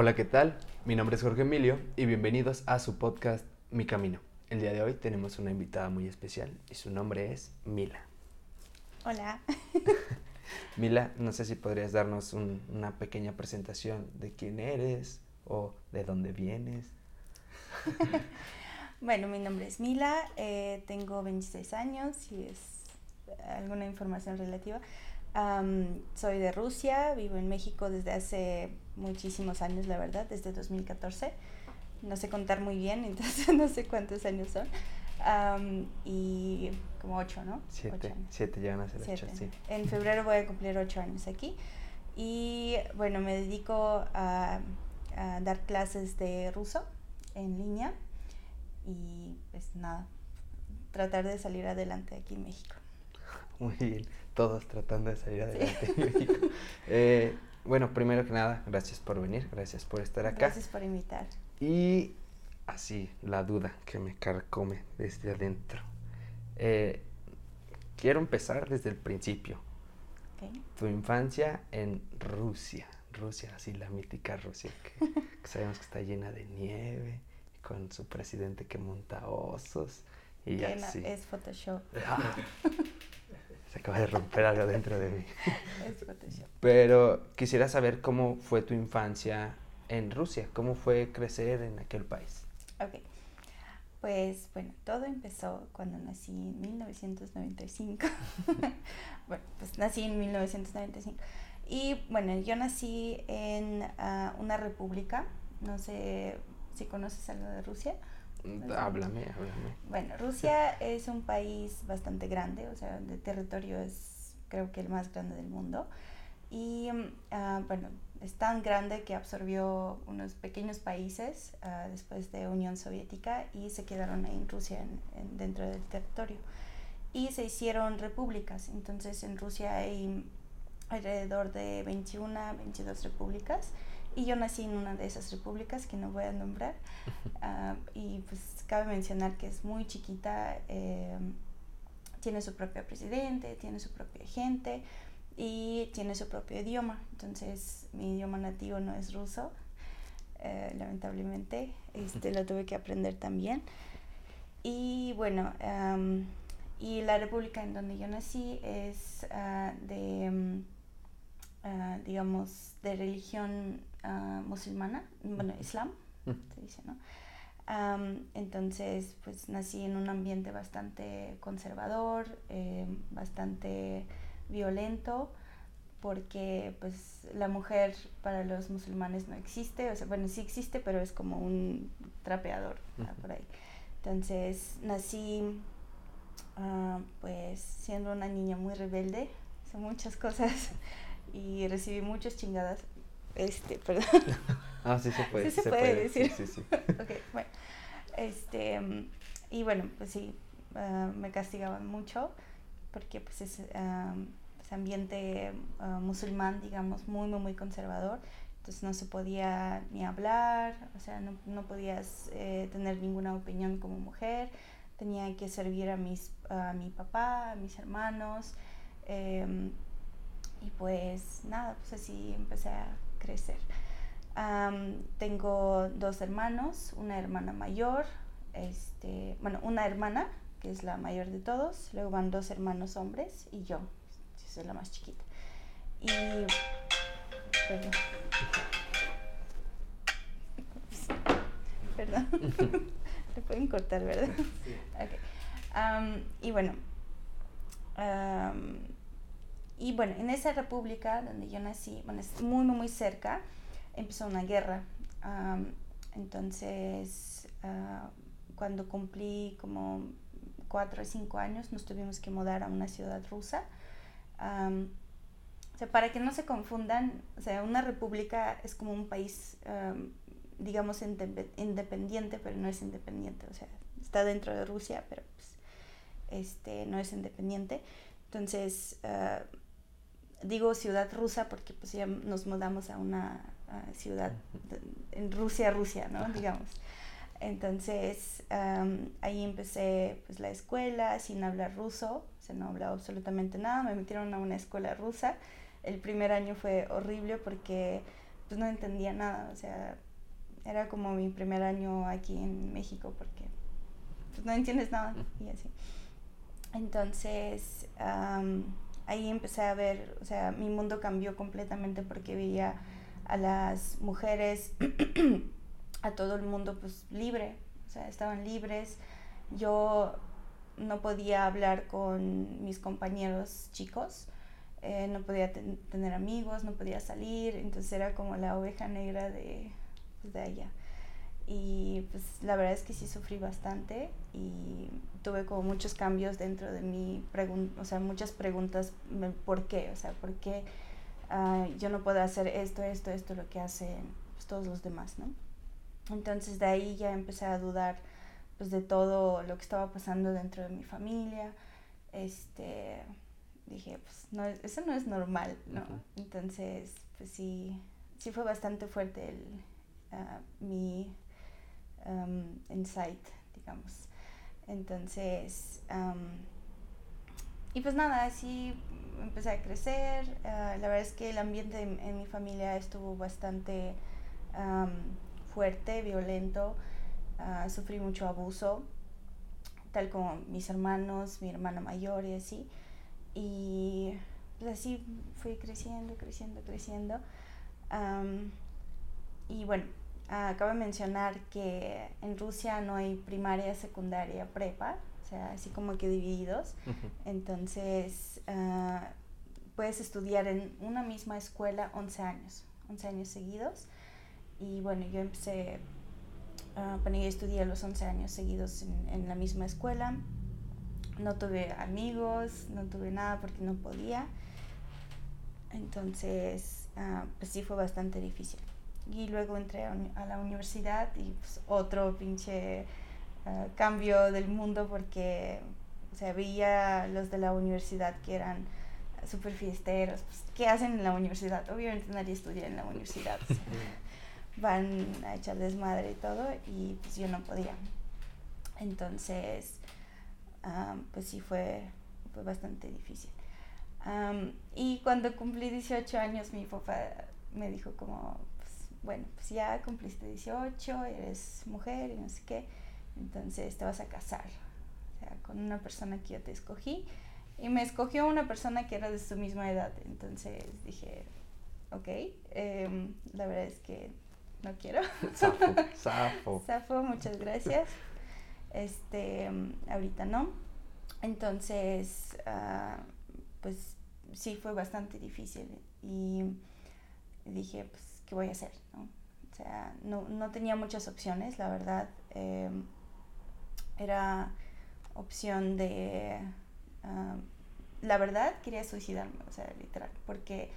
Hola, ¿qué tal? Mi nombre es Jorge Emilio y bienvenidos a su podcast Mi Camino. El día de hoy tenemos una invitada muy especial y su nombre es Mila. Hola. Mila, no sé si podrías darnos una pequeña presentación de quién eres o de dónde vienes. bueno, mi nombre es Mila, eh, tengo 26 años y es alguna información relativa. Soy de Rusia, vivo en México desde hace muchísimos años, la verdad, desde 2014. No sé contar muy bien, entonces no sé cuántos años son. y como ocho, ¿no? Siete, siete llegan a ser ocho, sí. En febrero voy a cumplir ocho años aquí. Y bueno, me dedico a, a dar clases de ruso en línea y pues nada, tratar de salir adelante aquí en México. Muy bien, todos tratando de salir adelante en México. Eh, bueno, primero que nada, gracias por venir, gracias por estar acá. Gracias por invitar. Y así, la duda que me carcome desde adentro. Eh, quiero empezar desde el principio. Tu infancia en Rusia. Rusia, así la mítica Rusia, que, sabemos que está llena de nieve, con su presidente que monta osos. Y así. es Photoshop. Ah, se acaba de romper algo dentro de mí. Es Photoshop. Pero quisiera saber cómo fue tu infancia en Rusia, cómo fue crecer en aquel país. Ok. Pues bueno, todo empezó cuando nací en 1995. bueno, pues nací en 1995. Y bueno, yo nací en ah, una república, no sé si conoces algo de Rusia. Háblame, háblame. Bueno, Rusia es un país bastante grande, o sea, de territorio es creo que el más grande del mundo. Y uh, bueno, es tan grande que absorbió unos pequeños países uh, después de Unión Soviética y se quedaron ahí en Rusia en, dentro del territorio. Y se hicieron repúblicas. Entonces en Rusia hay alrededor de 21, 22 repúblicas. Y yo nací en una de esas repúblicas que no voy a nombrar. Uh, y pues cabe mencionar que es muy chiquita. Eh, tiene su propio presidente, tiene su propia gente y tiene su propio idioma. Entonces mi idioma nativo no es ruso, eh, lamentablemente. Este, lo tuve que aprender también. Y bueno, y la república en donde yo nací es uh, de, uh, digamos, de religión uh, musulmana, bueno, islam, se dice, ¿no? entonces, pues nací en un ambiente bastante conservador, eh, bastante violento porque pues la mujer para los musulmanes no existe, o sea, bueno, sí existe, pero es como un trapeador por ahí. Entonces nací ah, pues siendo una niña muy rebelde, hice muchas cosas y recibí muchas chingadas. Este, perdón. ah, sí se puede. Sí se, puede, decir. Sí, sí, ok, bueno. Este, y bueno, pues sí, ah, me castigaban mucho porque pues es ese ambiente ah, musulmán, digamos, muy, muy, muy conservador. Entonces no se podía ni hablar, o sea, no, no podías eh, tener ninguna opinión como mujer. Tenía que servir a, mis, a mi papá, a mis hermanos. Em, y pues nada, pues así empecé a crecer. tengo dos hermanos, una hermana mayor, este, bueno, una hermana que es la mayor de todos, luego van dos hermanos hombres y yo, soy la más chiquita. Y. Perdón. Perdón. Le pueden cortar, ¿verdad? Sí. Okay. y bueno. Y bueno, en esa república donde yo nací, bueno, es muy, muy, muy cerca, empezó una guerra. entonces, uh, cuando cumplí como cuatro o cinco años, nos tuvimos que mudar a una ciudad rusa. o sea, para que no se confundan, o sea, una república es como un país, digamos, independiente, pero no es independiente. O sea, está dentro de Rusia, pero pues, este, no es independiente. Entonces, ah, digo ciudad rusa porque pues ya nos mudamos a una ciudad en Rusia, Rusia, ¿no? Digamos. Entonces ahí empecé pues la escuela sin hablar ruso, o sea, no hablaba absolutamente nada, me metieron a una escuela rusa. El primer año fue horrible porque pues no entendía nada, o sea, era como mi primer año aquí en México porque pues no entiendes nada y así. Entonces, ahí empecé a ver, o sea, mi mundo cambió completamente porque veía a las mujeres, a todo el mundo pues libre, o sea, estaban libres. Yo no podía hablar con mis compañeros chicos, eh, no podía tener amigos, no podía salir, entonces era como la oveja negra de, pues, de allá. Y pues la verdad es que sí sufrí bastante y tuve como muchos cambios dentro de pregunta, o sea, muchas preguntas, ¿por qué? O sea, ¿por qué ah, yo no puedo hacer esto, esto, esto, lo que hacen pues, todos los demás, ¿no? Entonces de ahí ya empecé a dudar pues de todo lo que estaba pasando dentro de mi familia. Este, dije, pues no, eso no es normal, ¿no? Entonces, pues sí, sí fue bastante fuerte el, ah, mi um, insight, digamos. Entonces, y pues nada, así empecé a crecer. Ah, la verdad es que el ambiente en, mi familia estuvo bastante fuerte, violento. Ah, sufrí mucho abuso, tal como mis hermanos, mi hermana mayor y así. Y pues así fui creciendo, creciendo, creciendo. y bueno, acabo de mencionar que en Rusia no hay primaria, secundaria, prepa, o sea, así como que divididos. Entonces, ah, puedes estudiar en una misma escuela 11 años, 11 años seguidos. Y bueno, yo empecé Uh, bueno, yo estudié los 11 años seguidos en, la misma escuela. No tuve amigos, no tuve nada porque no podía. Entonces, ah, pues sí fue bastante difícil. Y luego entré a, la universidad y pues otro pinche ah, cambio del mundo porque, o sea, veía los de la universidad que eran súper fiesteros. Pues, ¿Qué hacen en la universidad? Obviamente nadie estudia en la universidad. van a echar desmadre y todo, y pues yo no podía. Entonces, pues sí fue, fue bastante difícil. y cuando cumplí 18 años, mi papá me dijo como, bueno, pues ya cumpliste 18, eres mujer y no sé qué, entonces te vas a casar, o sea, con una persona que yo te escogí. Y me escogió una persona que era de su misma edad, entonces dije, ok, em, la verdad es que no quiero. Safo, Safo. muchas gracias. Este, ahorita no. Entonces, ah, pues sí fue bastante difícil y dije, pues, ¿qué voy a hacer? ¿no? O sea, no, tenía muchas opciones, la verdad. Em, era opción de... La verdad, quería suicidarme, o sea, literal, porque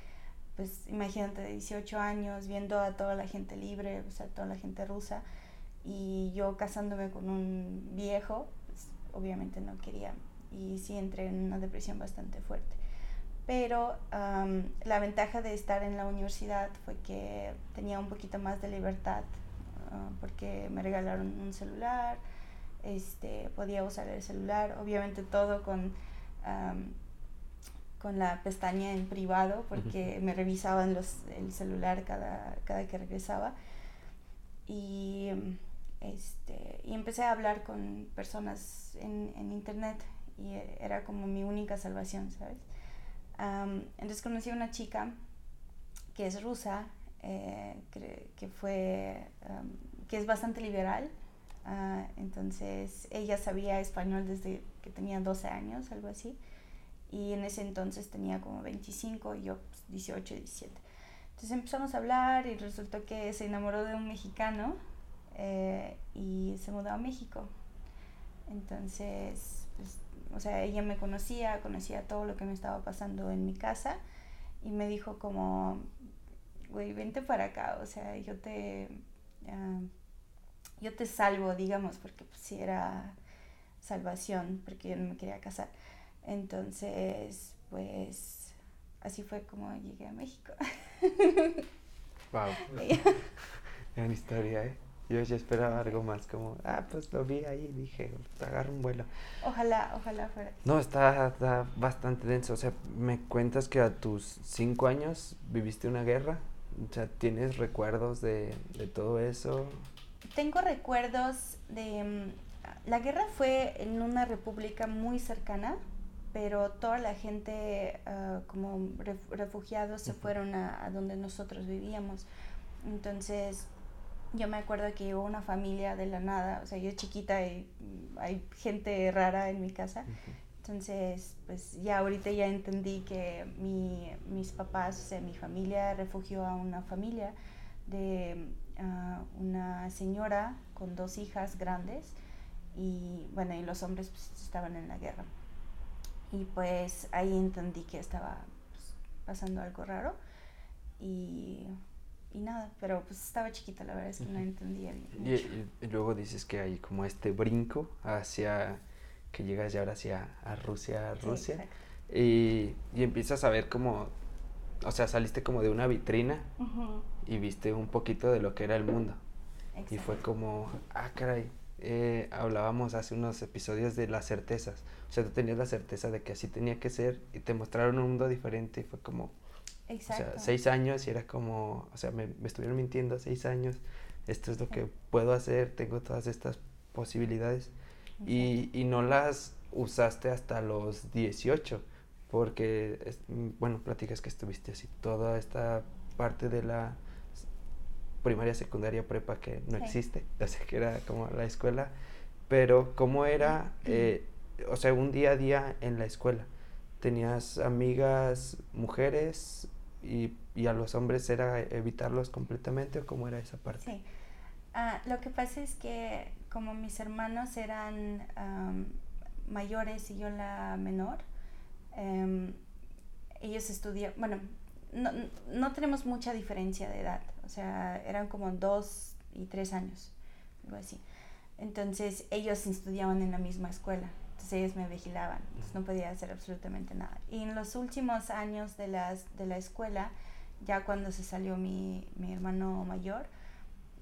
pues imagínate, de 18 años, viendo a toda la gente libre, o sea, toda la gente rusa, y yo casándome con un viejo, pues obviamente no quería, y sí entré en una depresión bastante fuerte. Pero la ventaja de estar en la universidad fue que tenía un poquito más de libertad, ah, porque me regalaron un celular, este, podía usar el celular, obviamente todo con con la pestaña en privado porque me revisaban los, el celular cada, cada que regresaba. Y, este, y empecé a hablar con personas en, en internet y era como mi única salvación, ¿sabes? Entonces conocí a una chica que es rusa, eh, que, fue, que es bastante liberal. Ah, entonces ella sabía español desde que tenía 12 años, algo así y en ese entonces tenía como 25 y yo 18, 17. Entonces empezamos a hablar y resultó que se enamoró de un mexicano eh, y se mudó a México. Entonces, pues, o sea, ella me conocía, conocía todo lo que me estaba pasando en mi casa y me dijo como, güey, vente para acá, o sea, yo te, ah, yo te salvo, digamos, porque pues sí era salvación, porque yo no me quería casar. Entonces, pues así fue como llegué a México. wow. Gran historia, ¿eh? Yo ya esperaba algo más, como, ah, pues lo vi ahí dije, agarro un vuelo. Ojalá, ojalá fuera. No, está, está, bastante denso. O sea, me cuentas que a tus cinco años viviste una guerra O sea, ¿tienes recuerdos de, de todo eso? Tengo recuerdos de... Mm, la guerra fue en una república muy cercana, pero toda la gente ah, como refugiados se fueron a, donde nosotros vivíamos. Entonces, yo me acuerdo que hubo una familia de la nada, o sea, yo chiquita y mm, hay gente rara en mi casa. Entonces, pues ya ahorita ya entendí que mi, mis papás, o sea, mi familia refugió a una familia de ah, una señora con dos hijas grandes y bueno, y los hombres pues, estaban en la guerra. Y pues ahí entendí que estaba pues, pasando algo raro y, y, nada, pero pues estaba chiquita, la verdad es que no entendía bien. Y, luego dices que hay como este brinco hacia que llegas ya ahora hacia a Rusia, Rusia. y, y, empiezas a ver como, o sea, saliste como de una vitrina y viste un poquito de lo que era el mundo. Y fue como, ah, caray, eh, hablábamos hace unos episodios de las certezas. O sea, tú tenías la certeza de que así tenía que ser y te mostraron un mundo diferente y fue como... Exacto. O sea, seis años y era como, o sea, me, estuvieron mintiendo seis años, esto es lo que puedo hacer, tengo todas estas posibilidades. Y, y, no las usaste hasta los 18, porque, bueno, platicas que estuviste así, toda esta parte de la primaria, secundaria, prepa que no existe, o sea, que era como la escuela, pero ¿cómo era, eh, o sea, un día a día en la escuela? ¿Tenías amigas mujeres y, y, a los hombres era evitarlos completamente o cómo era esa parte? Sí, ah, lo que pasa es que como mis hermanos eran mayores y yo la menor, em, ellos estudian, bueno, no, no tenemos mucha diferencia de edad, o sea, eran como dos y tres años, algo así. Entonces ellos estudiaban en la misma escuela, entonces ellos me vigilaban, entonces no podía hacer absolutamente nada. Y en los últimos años de, las, de la escuela, ya cuando se salió mi, mi hermano mayor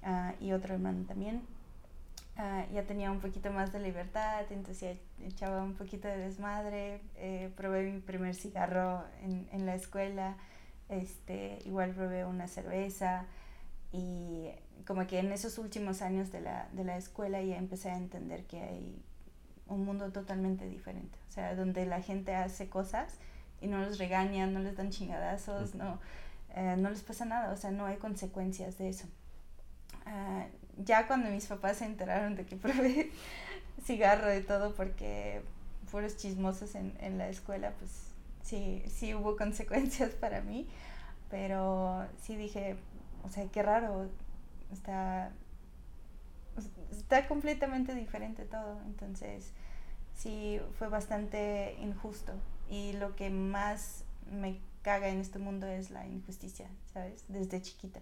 uh, y otro hermano también, uh, ya tenía un poquito más de libertad, entonces ya echaba un poquito de desmadre, eh, probé mi primer cigarro en, en la escuela, este, igual probé una cerveza y como que en esos últimos años de la, de la escuela ya empecé a entender que hay un mundo totalmente diferente, o sea, donde la gente hace cosas y no los regañan, no les dan chingadazos, no, eh, no les pasa nada, o sea, no hay consecuencias de eso. Ah, ya cuando mis papás se enteraron de que probé cigarro y todo porque fueron chismosos en, en la escuela, pues sí, sí hubo consecuencias para mí, pero sí dije, o sea, qué raro, está, está completamente diferente todo, entonces sí fue bastante injusto y lo que más me caga en este mundo es la injusticia, ¿sabes? Desde chiquita.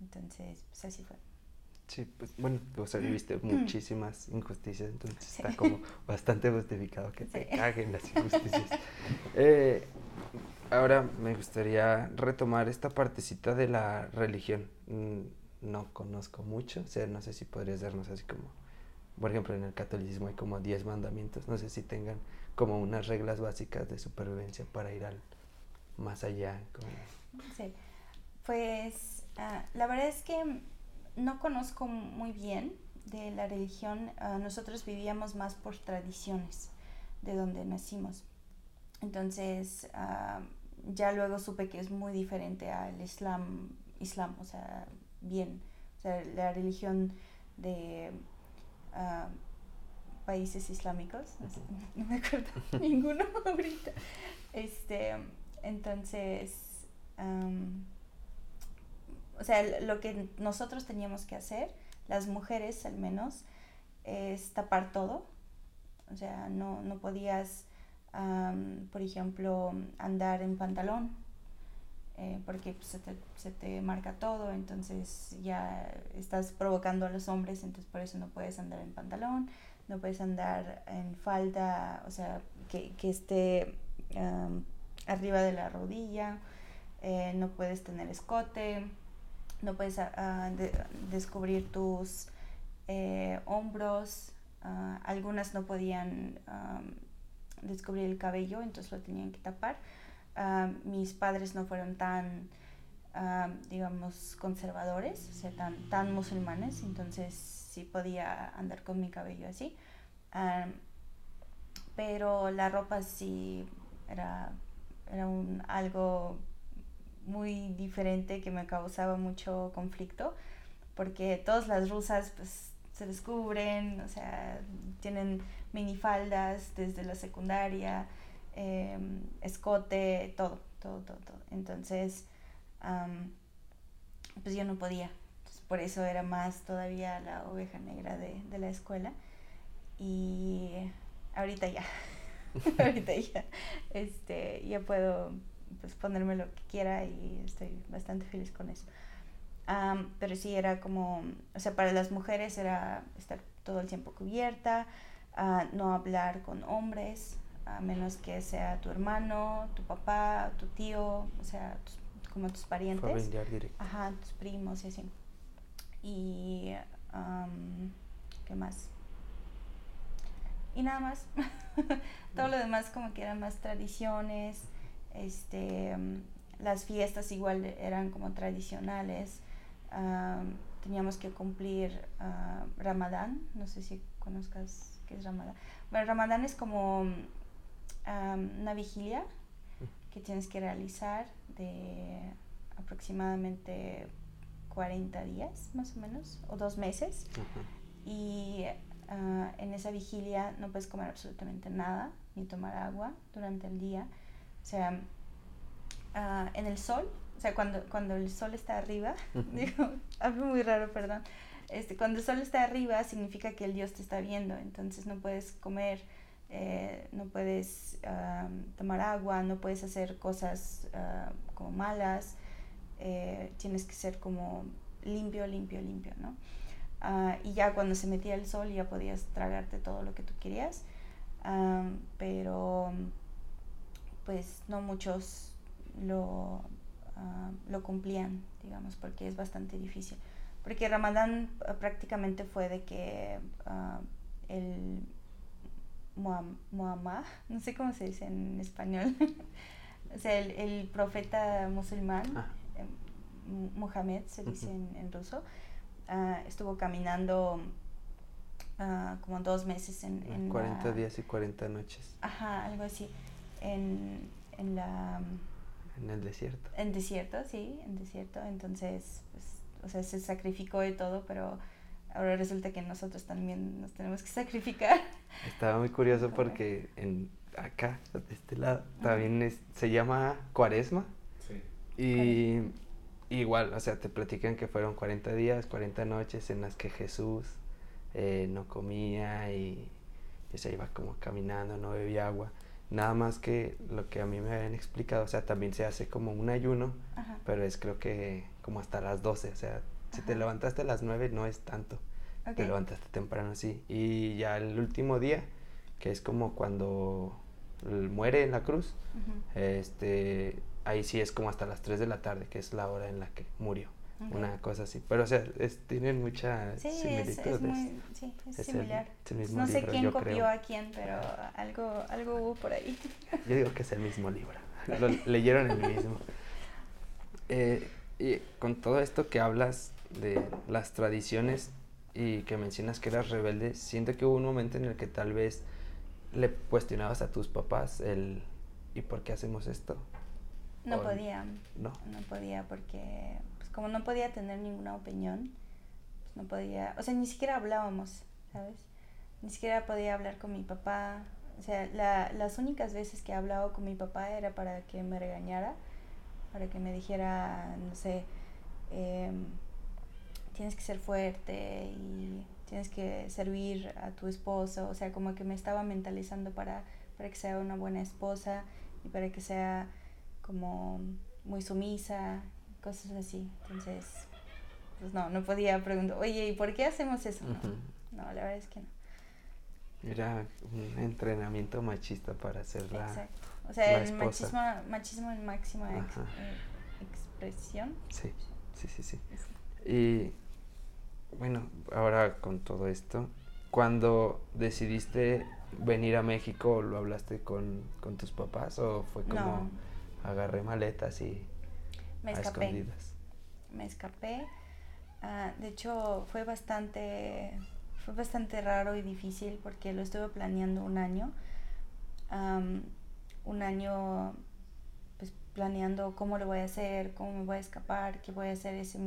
Entonces, pues así fue. Sí, pues bueno, o sea, viviste muchísimas injusticias, entonces está como bastante justificado que te caguen las injusticias. Eh, ahora me gustaría retomar esta partecita de la religión. No conozco mucho, o sea, no sé si podrías darnos así como, por ejemplo, en el catolicismo hay como 10 mandamientos, no sé si tengan como unas reglas básicas de supervivencia para ir al más allá. Sí, pues ah, la verdad es que no conozco muy bien de la religión. Ah, nosotros vivíamos más por tradiciones de donde nacimos. Entonces, ah, ya luego supe que es muy diferente al islam, islam o sea, bien. O sea, la religión de ah, países islámicos, no, me acuerdo ninguno ahorita. Este, entonces, o sea, lo que nosotros teníamos que hacer, las mujeres al menos, es tapar todo. O sea, no, no podías, por ejemplo, andar en pantalón, eh, porque pues, se, te, se, te, marca todo, entonces ya estás provocando a los hombres, entonces por eso no puedes andar en pantalón, no puedes andar en falda, o sea, que, que esté arriba de la rodilla, eh, no puedes tener escote no puedes ah, ah, descubrir tus eh, hombros, ah, algunas no podían descubrir el cabello, entonces lo tenían que tapar. Mis padres no fueron tan ah, digamos, conservadores, o sea, tan, tan musulmanes, entonces sí podía andar con mi cabello así. Ah, pero la ropa sí era, era un, algo muy diferente que me causaba mucho conflicto, porque todas las rusas pues se descubren, o sea, tienen minifaldas desde la secundaria, em, escote, todo, todo, todo, todo. Entonces, pues yo no podía. por eso era más todavía la oveja negra de, de la escuela. Y ahorita ya, ahorita ya, este, ya puedo pues, ponerme lo que quiera y estoy bastante feliz con eso. pero sí era como, o sea, para las mujeres era estar todo el tiempo cubierta, uh, no hablar con hombres, a menos que sea tu hermano, tu papá, tu tío, o sea, como tus parientes. Familiar directo. Ajá, tus primos y así. Y, ¿qué más? Y nada más. Todo lo demás como que eran más tradiciones, este, las fiestas igual eran como tradicionales. teníamos que cumplir uh, Ramadán, no sé si conozcas qué es Ramadán. Bueno, Ramadán es como una vigilia que tienes que realizar de aproximadamente 40 días, más o menos, o dos meses. Y ah, en esa vigilia no puedes comer absolutamente nada, ni tomar agua durante el día. O sea, uh, en el sol, o sea, cuando, cuando el sol está arriba, digo, algo muy raro, perdón. Este, cuando el sol está arriba significa que el Dios te está viendo, entonces no puedes comer, eh, no puedes tomar agua, no puedes hacer cosas uh, como malas, eh, tienes que ser como limpio, limpio, limpio, ¿no? Uh, y ya cuando se metía el sol ya podías tragarte todo lo que tú querías, pero pues no muchos lo, ah, lo cumplían, digamos, porque es bastante difícil. Porque Ramadán ah, prácticamente fue de que el Muhammad, no sé cómo se dice en español, o sea, el, el profeta musulmán, ah. eh, Muhammad se dice en, en, ruso, estuvo caminando como dos meses en... en 40 días y 40 noches. Ajá, algo así en, en la... En el desierto. En desierto, sí, en desierto. Entonces, pues, o sea, se sacrificó de todo, pero ahora resulta que nosotros también nos tenemos que sacrificar. Estaba muy curioso porque en acá, de este lado, también se llama cuaresma. Sí. Y igual, o sea, te platican que fueron 40 días, 40 noches en las que Jesús eh, no comía y, y se iba como caminando, no bebía agua. Nada más que lo que a mí me habían explicado, o sea, también se hace como un ayuno, pero es creo que como hasta las 12, o sea, si te levantaste a las 9 no es tanto, te levantaste temprano, sí. Y ya el último día, que es como cuando muere en la cruz, este, ahí sí es como hasta las 3 de la tarde, que es la hora en la que murió una cosa así. Pero, o sea, tienen mucha sí, Es, muy, sí, es, similar. no sé quién copió a quién, pero algo, algo hubo por ahí. Yo digo que es el mismo libro. Lo leyeron el mismo. Eh, y con todo esto que hablas de las tradiciones y que mencionas que eras rebelde, siento que hubo un momento en el que tal vez le cuestionabas a tus papás el ¿y por qué hacemos esto? No podía. No. No podía porque como no podía tener ninguna opinión, pues no podía, o sea, ni siquiera hablábamos, ¿sabes? Ni siquiera podía hablar con mi papá. O sea, la, las únicas veces que he hablado con mi papá era para que me regañara, para que me dijera, no sé, em, tienes que ser fuerte y tienes que servir a tu esposo, o sea, como que me estaba mentalizando para, para que sea una buena esposa y para que sea como muy sumisa cosas así. Entonces, pues no, no podía preguntar, oye, ¿y por qué hacemos eso? No, la verdad es que no. Era un entrenamiento machista para hacer la. Exacto. O sea, el machismo, machismo en máxima eh, expresión. Sí, sí, sí, sí. Y bueno, ahora con todo esto, cuando decidiste venir a México, ¿lo hablaste con, con tus papás o fue como agarré maletas y Me escapé. Me escapé. Ah, de hecho, fue bastante, fue bastante raro y difícil porque lo estuve planeando un año. un año planeando cómo lo voy a hacer, cómo me voy a escapar, qué voy a hacer ese,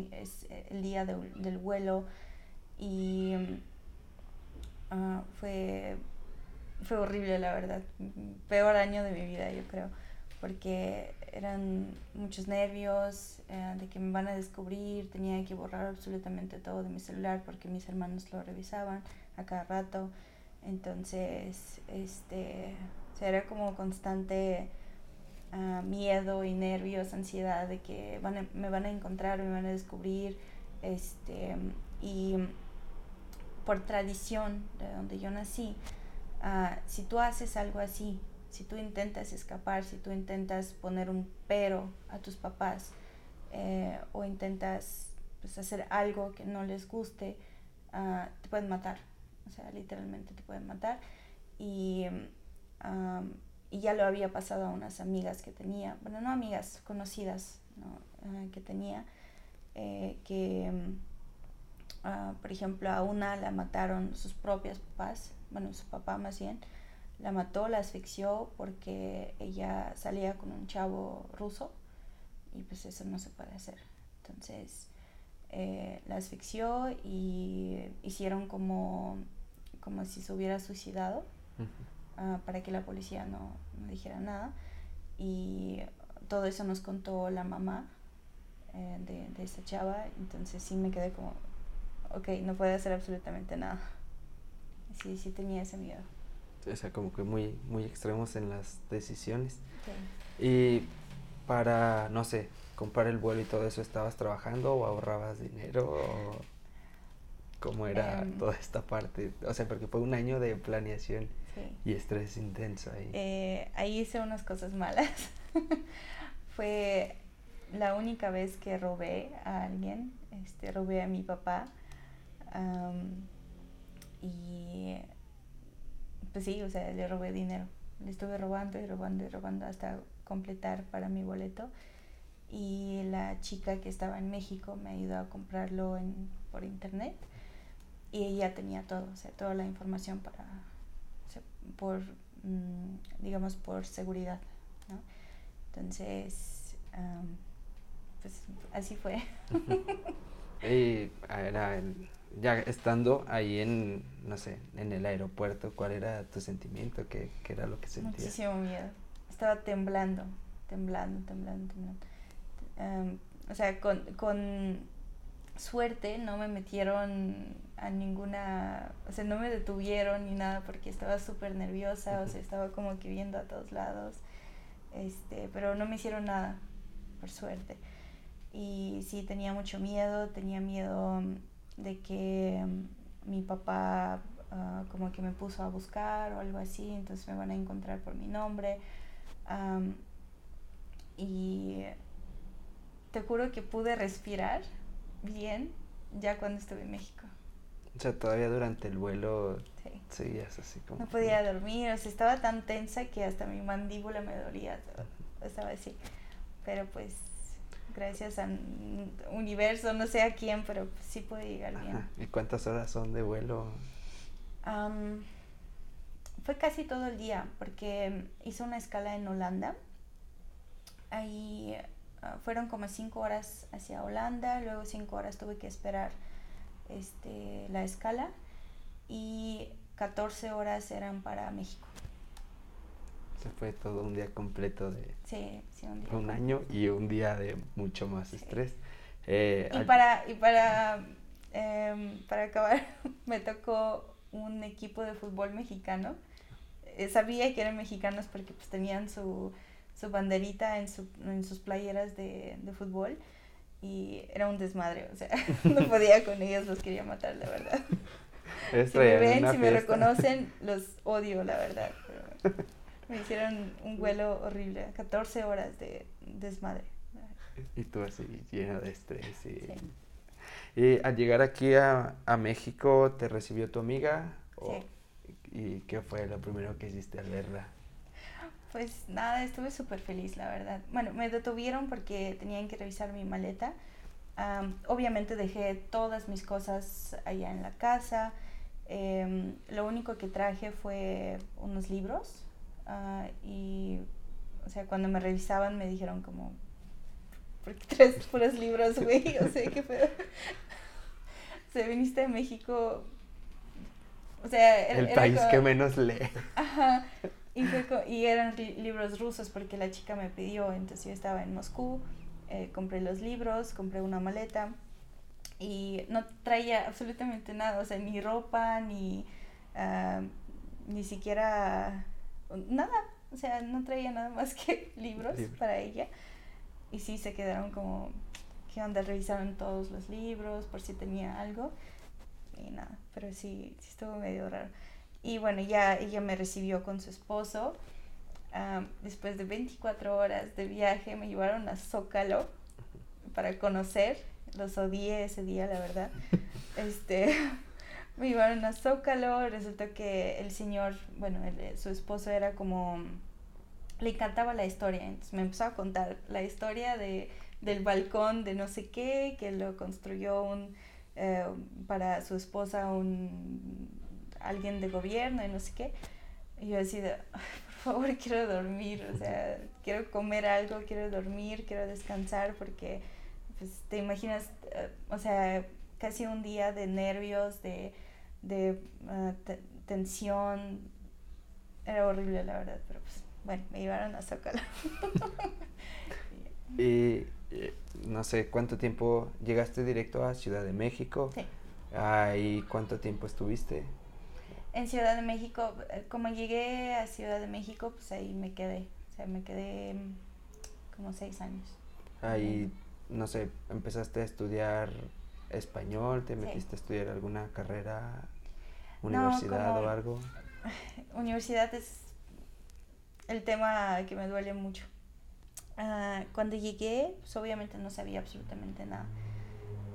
el día del vuelo. Y ah, fue, fue horrible, la verdad. Peor año de mi vida, yo creo. Porque eran muchos nervios eh, de que me van a descubrir, tenía que borrar absolutamente todo de mi celular porque mis hermanos lo revisaban a cada rato. Entonces, este, era como constante ah, miedo y nervios, ansiedad de que van me van a encontrar, me van a descubrir. Este, y por tradición de donde yo nací, ah, si tú haces algo así, si tú intentas escapar, si tú intentas poner un pero a tus papás eh, o intentas pues, hacer algo que no les guste, ah, te pueden matar. O sea, literalmente te pueden matar. Y, y, ya lo había pasado a unas amigas que tenía, bueno, no amigas, conocidas ah, que tenía, eh, que, ah, por ejemplo, a una la mataron sus propios papás, bueno, su papá más bien, la mató, la asfixió porque ella salía con un chavo ruso y pues eso no se puede hacer. Entonces eh, la asfixió y hicieron como, como si se hubiera suicidado ah, para que la policía no, no, dijera nada. Y todo eso nos contó la mamá eh, de, de esa chava. Entonces sí me quedé como, ok, no puede hacer absolutamente nada. Sí, sí tenía ese miedo o sea, como que muy, muy extremos en las decisiones. Y para, no sé, comprar el vuelo y todo eso, ¿estabas trabajando o ahorrabas dinero? O ¿Cómo era em. toda esta parte? O sea, porque fue un año de planeación y estrés intenso ahí. Eh, ahí hice unas cosas malas. fue la única vez que robé a alguien, este, robé a mi papá. y pues sí, o sea, le robé dinero. Le estuve robando y robando y robando hasta completar para mi boleto. Y la chica que estaba en México me ayudó a comprarlo en, por internet. Y ella tenía todo, o sea, toda la información para, por, mm, digamos, por seguridad, ¿no? Entonces, pues así fue. y era el ya estando ahí en, no sé, en el aeropuerto, ¿cuál era tu sentimiento? ¿Qué, qué era lo que sentías? Muchísimo miedo. Estaba temblando, temblando, temblando, temblando. Em, o sea, con, con suerte no me metieron a ninguna, o sea, no me detuvieron ni nada porque estaba súper nerviosa, o sea, estaba como que viendo a todos lados, este, pero no me hicieron nada, por suerte. Y sí, tenía mucho miedo, tenía miedo de que mm, mi papá ah, como que me puso a buscar o algo así, entonces me van a encontrar por mi nombre. y te juro que pude respirar bien ya cuando estuve en México. O sea, todavía durante el vuelo sí. seguías así como... No podía dormir, o sea, estaba tan tensa que hasta mi mandíbula me dolía, estaba así. Pero pues gracias al universo, no sé a quién, pero sí pude llegar bien. ¿Y cuántas horas son de vuelo? fue casi todo el día, porque hice una escala en Holanda. Ahí ah, fueron como cinco horas hacia Holanda, luego cinco horas tuve que esperar este, la escala y 14 horas eran para México fue todo un día completo de sí, sí, un, día un año y un día de mucho más estrés. Eh, y, para, y para, em, para acabar, me tocó un equipo de fútbol mexicano. Eh, sabía que eran mexicanos porque pues tenían su, su banderita en, su, en sus playeras de, de fútbol y era un desmadre, o sea, no podía con ellos, los quería matar, la verdad. si me ven, si me reconocen, los odio, la verdad. Me hicieron un vuelo horrible, 14 horas de desmadre. Y tú así lleno de estrés. Y, y al llegar aquí a, a, México, ¿te recibió tu amiga? sí. ¿Y qué fue lo primero que hiciste al verla? Pues nada, estuve súper feliz, la verdad. Bueno, me detuvieron porque tenían que revisar mi maleta. obviamente dejé todas mis cosas allá en la casa. Em, lo único que traje fue unos libros. Ah, y, o sea, cuando me revisaban me dijeron como, ¿por qué traes puros libros, güey? O sea, qué pedo. o sea, viniste de México. O sea, el país que menos lee. Ajá. Y, eran libros rusos porque la chica me pidió, entonces yo estaba en Moscú, eh, compré los libros, compré una maleta y no traía absolutamente nada, o sea, ni ropa, ni, ah, ni siquiera nada, o sea, no traía nada más que libros para ella. Y sí se quedaron como, ¿qué onda? Revisaron todos los libros por si tenía algo y nada, pero sí, sí estuvo medio raro. Y bueno, ya ella me recibió con su esposo. después de 24 horas de viaje me llevaron a Zócalo para conocer. Los odié ese día, la verdad. Este, me llevaron a Zócalo. Resultó que el señor, bueno, su esposo era como... Le encantaba la historia. Entonces me empezó a contar la historia de, del balcón de no sé qué, que lo construyó un, eh, para su esposa un alguien de gobierno y no sé qué. Y yo decía, por favor, quiero dormir, o sea, quiero comer algo, quiero dormir, quiero descansar, porque pues, te imaginas, eh, o sea, casi un día de nervios, de, de ah, tensión. Era horrible, la verdad, pero pues, bueno, me llevaron a Zócalo. y no sé, ¿cuánto tiempo llegaste directo a Ciudad de México? Sí. Ah, ¿Y cuánto tiempo estuviste? En Ciudad de México, eh, como llegué a Ciudad de México, pues ahí me quedé. O sea, me quedé mm, como seis años. Ahí, no sé, empezaste a estudiar español, te metiste a estudiar alguna carrera, universidad o algo. Universidad es el tema que me duele mucho. Ah, cuando llegué, pues obviamente no sabía absolutamente nada.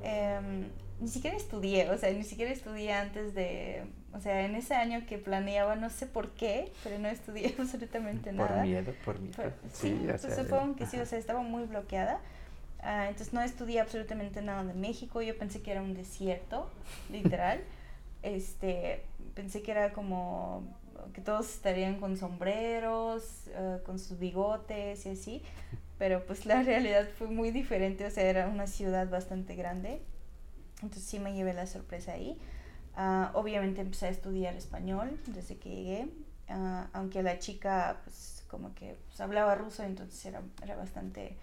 Em, ni siquiera estudié, o sea, ni siquiera estudié antes de, o sea, en ese año que planeaba, no sé por qué, pero no estudié absolutamente nada. Por miedo, por miedo. sí, pues supongo que sí, o sea, estaba muy bloqueada. Ah, entonces no estudié absolutamente nada de México, yo pensé que era un desierto, literal. este, pensé que era como que todos estarían con sombreros, ah, con sus bigotes y así, pero pues la realidad fue muy diferente, o sea, era una ciudad bastante grande entonces sí me llevé la sorpresa ahí. Ah, obviamente empecé a estudiar español desde que llegué, uh, aunque la chica pues como que pues, hablaba ruso, entonces era, era bastante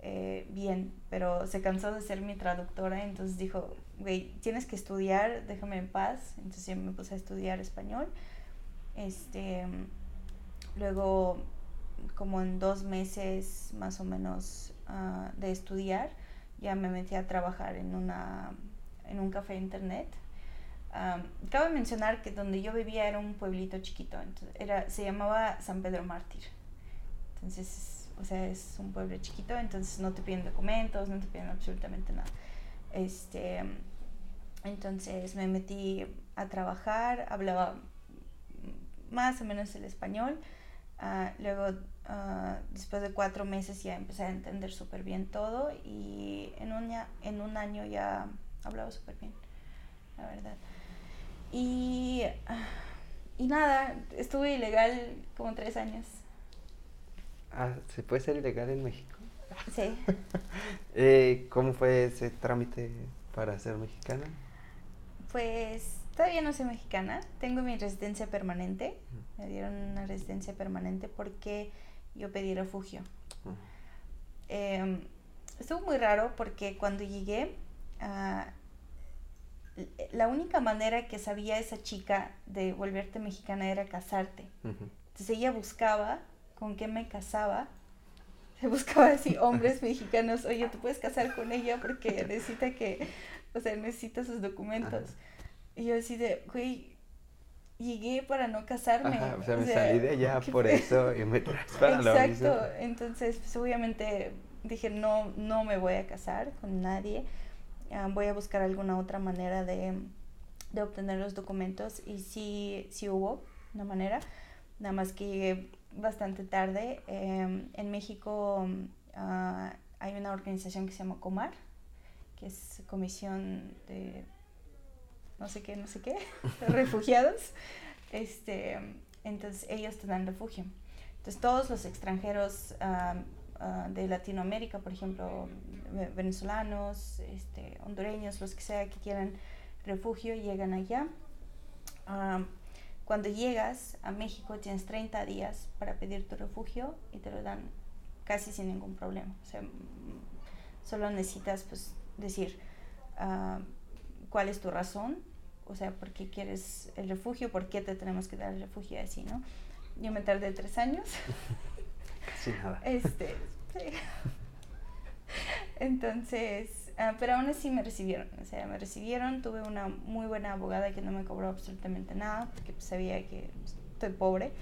eh, bien, pero se cansó de ser mi traductora, entonces dijo, güey, tienes que estudiar, déjame en paz, entonces yo me puse a estudiar español. Este, luego, como en dos meses más o menos uh, de estudiar, ya me metí a trabajar en una en un café internet. Cabe mencionar que donde yo vivía era un pueblito chiquito, entonces era, se llamaba San Pedro Mártir. Entonces, o sea, es un pueblo chiquito, entonces no te piden documentos, no te piden absolutamente nada. Este, entonces me metí a trabajar, hablaba más o menos el español. Uh, luego, uh, después de cuatro meses ya empecé a entender súper bien todo y en un, en un año ya hablaba súper bien, la verdad. Y, y nada, estuve ilegal como tres años. Ah, ¿se puede ser ilegal en México? Sí. eh, ¿Cómo fue ese trámite para ser mexicana? Pues todavía no soy mexicana, tengo mi residencia permanente, me dieron una residencia permanente porque yo pedí refugio. Em, estuvo muy raro porque cuando llegué Ah, la única manera que sabía esa chica de volverte mexicana era casarte. Entonces ella buscaba con qué me casaba. Se buscaba así hombres mexicanos, oye, tú puedes casar con ella porque necesita que, o sea, necesita sus documentos. Y yo así de, güey, llegué para no casarme. o sea, me salí de allá por eso y me traes para Exacto, entonces pues, obviamente dije, no, no me voy a casar con nadie Ah, voy a buscar alguna otra manera de, de, obtener los documentos y sí, sí hubo una manera, nada más que llegué bastante tarde. Em, en México ah, hay una organización que se llama Comar, que es Comisión de no sé qué, no sé qué, refugiados. Este, entonces ellos te dan refugio. Entonces todos los extranjeros ah, de Latinoamérica, por ejemplo, venezolanos, este, hondureños, los que sea que quieran refugio, llegan allá. cuando llegas a México tienes 30 días para pedir tu refugio y te lo dan casi sin ningún problema. O sea, solo necesitas pues, decir cuál es tu razón, o sea, por qué quieres el refugio, por qué te tenemos que dar el refugio así, ¿no? Yo me tardé tres años. Nada. Este. Entonces, ah, pero aún así me recibieron, o sea, me recibieron, tuve una muy buena abogada que no me cobró absolutamente nada, porque pues, sabía que estoy pobre.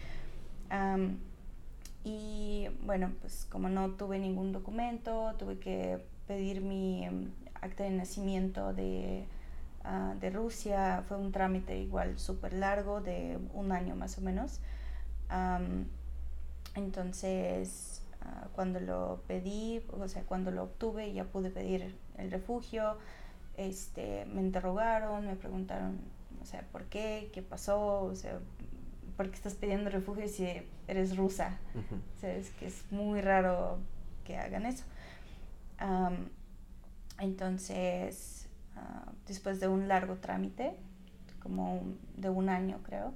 y bueno, pues como no tuve ningún documento, tuve que pedir mi em, acta de nacimiento de, ah, de Rusia, fue un trámite igual súper largo, de un año más o menos. entonces, cuando lo pedí, o sea, cuando lo obtuve, ya pude pedir el refugio. Este, me interrogaron, me preguntaron, o sea, ¿por qué? ¿Qué pasó? O sea, ¿por qué estás pidiendo refugio si eres rusa? o sea, es que es muy raro que hagan eso. entonces, ah, después de un largo trámite, como de un año creo,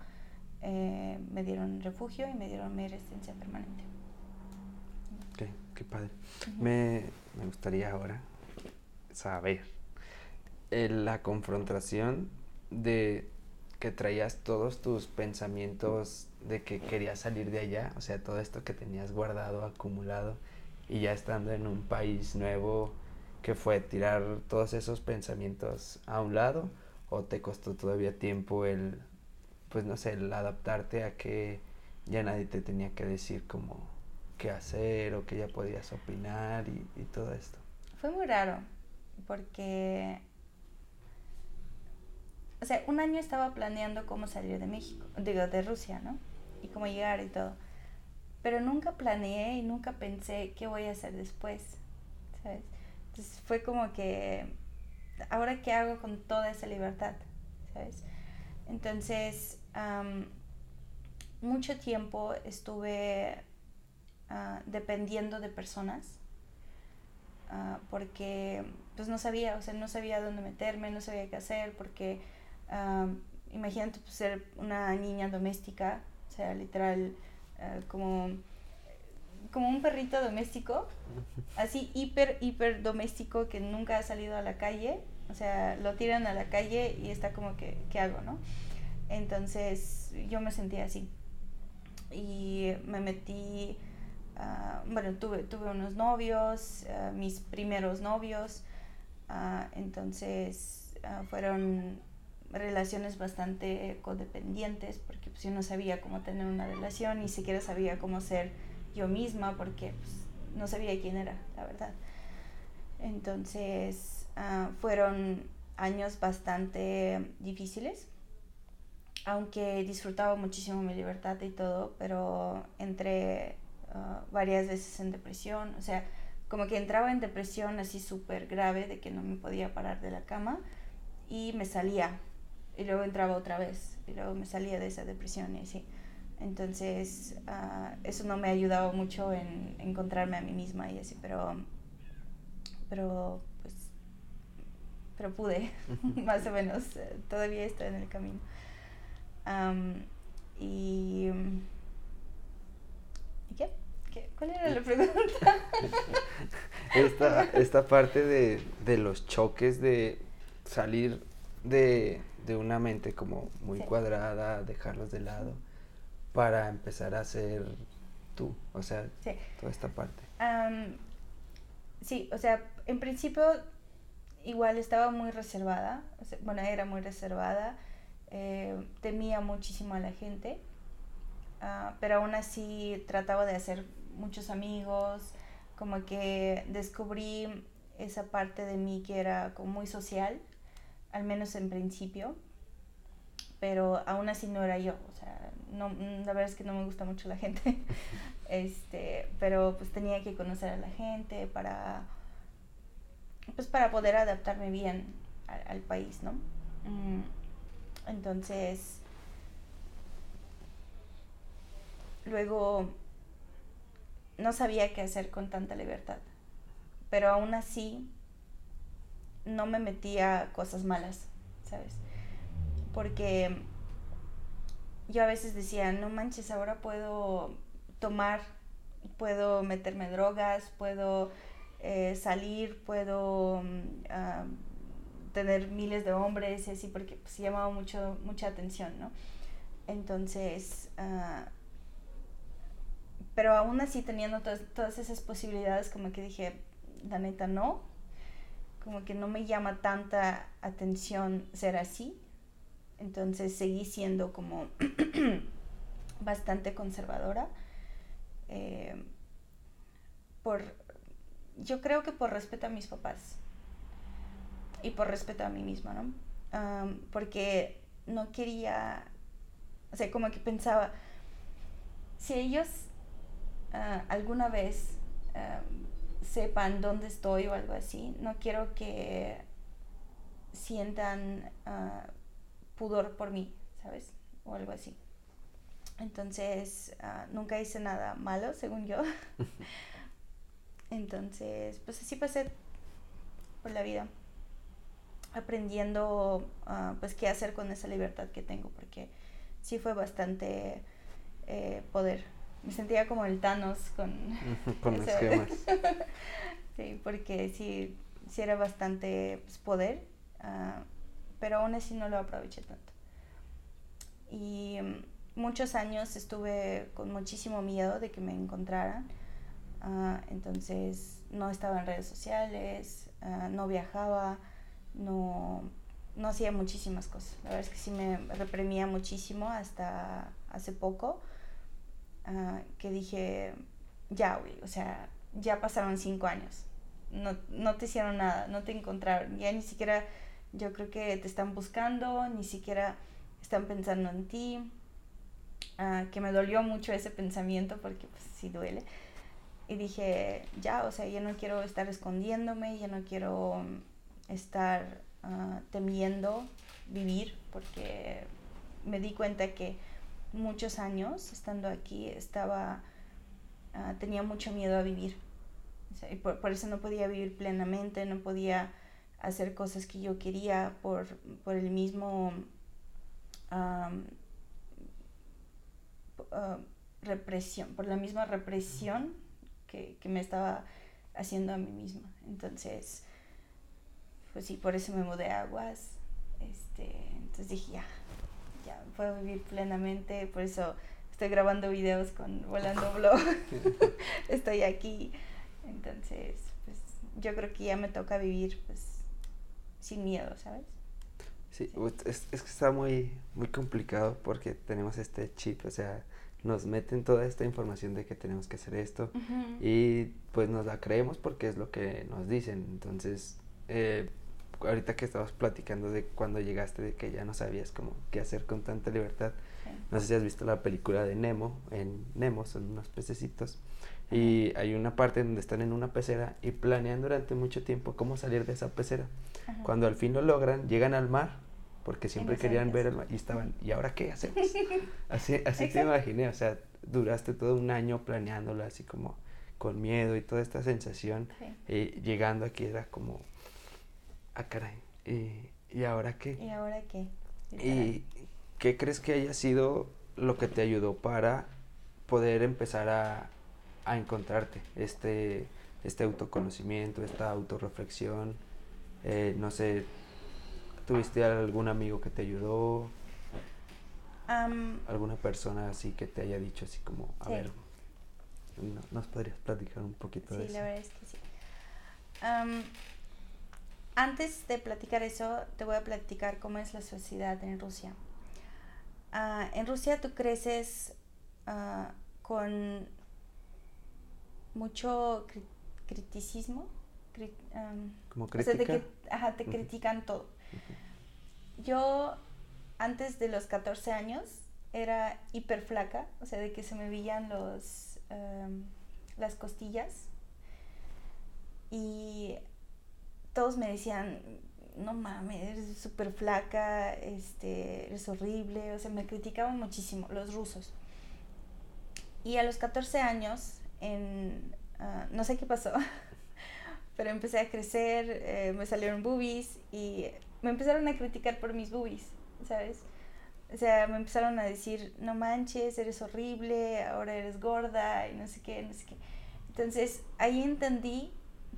eh, me dieron refugio y me dieron mi residencia permanente qué padre. me, gustaría ahora saber eh, la confrontación de que traías todos tus pensamientos de que querías salir de allá, o sea, todo esto que tenías guardado, acumulado, y ya estando en un país nuevo, que fue tirar todos esos pensamientos a un lado, o te costó todavía tiempo el, pues no sé, el adaptarte a que ya nadie te tenía que decir como qué hacer o que ya podías opinar y, y todo esto? Fue muy raro, porque, o sea, un año estaba planeando cómo salir de México, digo, de Rusia, ¿no? Y cómo llegar y todo. Pero nunca planeé y nunca pensé qué voy a hacer después, ¿sabes? Entonces fue como que, ¿ahora qué hago con toda esa libertad? ¿Sabes? Entonces, mucho tiempo estuve Ah, dependiendo de personas, ah, porque pues no sabía, o sea, no sabía dónde meterme, no sabía qué hacer, porque uh, imagínate pues, ser una niña doméstica, o sea, literal, como, como un perrito doméstico, así hiper, hiper doméstico que nunca ha salido a la calle, o sea, lo tiran a la calle y está como que, ¿qué hago, no? Entonces yo me sentía así. Y me metí Ah, bueno, tuve, tuve unos novios, ah, mis primeros novios, ah, entonces fueron relaciones bastante codependientes porque pues, yo no sabía cómo tener una relación, ni siquiera sabía cómo ser yo misma porque pues, no sabía quién era, la verdad. Entonces fueron años bastante difíciles, aunque disfrutaba muchísimo mi libertad y todo, pero entre Ah, varias veces en depresión, o sea, como que entraba en depresión así súper grave de que no me podía parar de la cama y me salía y luego entraba otra vez y luego me salía de esa depresión y así. Entonces, uh, eso no me ayudaba mucho en encontrarme a mí misma y así, pero, pero pues, pero pude, más o menos, todavía estoy en el camino. y qué? ¿Cuál era la pregunta? esta, esta parte de, de, los choques de salir de, de una mente como muy cuadrada, dejarlos de lado, para empezar a ser tú, o sea, toda esta parte. sí, o sea, en principio igual estaba muy reservada, bueno, era muy reservada, eh, temía muchísimo a la gente Ah, pero aún así trataba de hacer muchos amigos, como que descubrí esa parte de mí que era como muy social, al menos en principio, pero aún así no era yo, o sea, no, la verdad es que no me gusta mucho la gente, este, pero pues tenía que conocer a la gente para, pues para poder adaptarme bien al, país, ¿no? Mm, entonces, luego no sabía qué hacer con tanta libertad, pero aún así no me metía cosas malas, ¿sabes? Porque yo a veces decía, no manches, ahora puedo tomar, puedo meterme drogas, puedo eh, salir, puedo mm, tener miles de hombres y así, porque pues llamaba mucho, mucha atención, ¿no? Entonces, ah, pero aún así teniendo todas, esas posibilidades, como que dije, la neta no, como que no me llama tanta atención ser así. Entonces seguí siendo como bastante conservadora. Eh, por, yo creo que por respeto a mis papás y por respeto a mí misma, ¿no? porque no quería, o sea, como que pensaba, si ellos ah, alguna vez sepan dónde estoy o algo así. No quiero que sientan ah, pudor por mí, ¿sabes? O algo así. Entonces, ah, nunca hice nada malo, según yo. Entonces, pues así pasé por la vida, aprendiendo ah, pues qué hacer con esa libertad que tengo, porque sí fue bastante eh, poder me sentía como el Thanos con, con las gemas. sí, porque sí, sí era bastante pues, poder, uh, pero aún así no lo aproveché tanto. Y um, muchos años estuve con muchísimo miedo de que me encontraran, uh, entonces no estaba en redes sociales, uh, no viajaba, no, no hacía muchísimas cosas. La verdad es que sí me reprimía muchísimo hasta hace poco Ah, que dije, ya, güey, o sea, ya pasaron cinco años, no, no te hicieron nada, no te encontraron, ya ni siquiera yo creo que te están buscando, ni siquiera están pensando en ti, uh, que me dolió mucho ese pensamiento porque pues sí duele. Y dije, ya, o sea, ya no quiero estar escondiéndome, ya no quiero estar uh, temiendo vivir porque me di cuenta que muchos años estando aquí, estaba, ah, tenía mucho miedo a vivir. por, eso no podía vivir plenamente, no podía hacer cosas que yo quería por, el mismo ah, represión, por la misma represión que, que, me estaba haciendo a mí misma. Entonces, pues sí, por eso me mudé a Aguas. Este, entonces dije, ya, puedo vivir plenamente, por eso estoy grabando videos con Volando Blog, estoy aquí, entonces pues yo creo que ya me toca vivir pues sin miedo, ¿sabes? Sí, Es, es, que está muy, muy complicado porque tenemos este chip, o sea, nos meten toda esta información de que tenemos que hacer esto y pues nos la creemos porque es lo que nos dicen, entonces... Eh, ahorita que estabas platicando de cuando llegaste, de que ya no sabías cómo qué hacer con tanta libertad. No sé si has visto la película de Nemo, en Nemo son unos pececitos, y hay una parte donde están en una pecera y planean durante mucho tiempo cómo salir de esa pecera. Cuando al fin lo logran, llegan al mar, porque siempre querían ver el mar, y estaban, ¿y ahora qué hacemos? así así te imaginé, o sea, duraste todo un año planeándolo así como con miedo y toda esta sensación, y llegando aquí era como ah, caray, ¿y, ahora qué? ¿Y ahora qué? ¿Y qué crees que haya sido lo que te ayudó para poder empezar a, encontrarte? Este, este autoconocimiento, esta autorreflexión, eh, no sé, ¿tuviste algún amigo que te ayudó? ¿Alguna persona así que te haya dicho así como, a ver, ¿nos podrías platicar un poquito de eso? Sí, la verdad es que sí antes de platicar eso, te voy a platicar cómo es la sociedad en Rusia. Ah, en Rusia tú creces ah, con mucho criticismo. ¿Como crítica? O sea, te critican todo. Yo antes de los 14 años era hiper flaca, o sea, de que se me veían los, las costillas. Y todos me decían, no mames, eres súper flaca, este, eres horrible, o sea, me criticaban muchísimo los rusos. Y a los 14 años, en, ah, no sé qué pasó, pero empecé a crecer, eh, me salieron boobies y me empezaron a criticar por mis boobies, ¿sabes? O sea, me empezaron a decir, no manches, eres horrible, ahora eres gorda y no sé qué, no sé qué. Entonces ahí entendí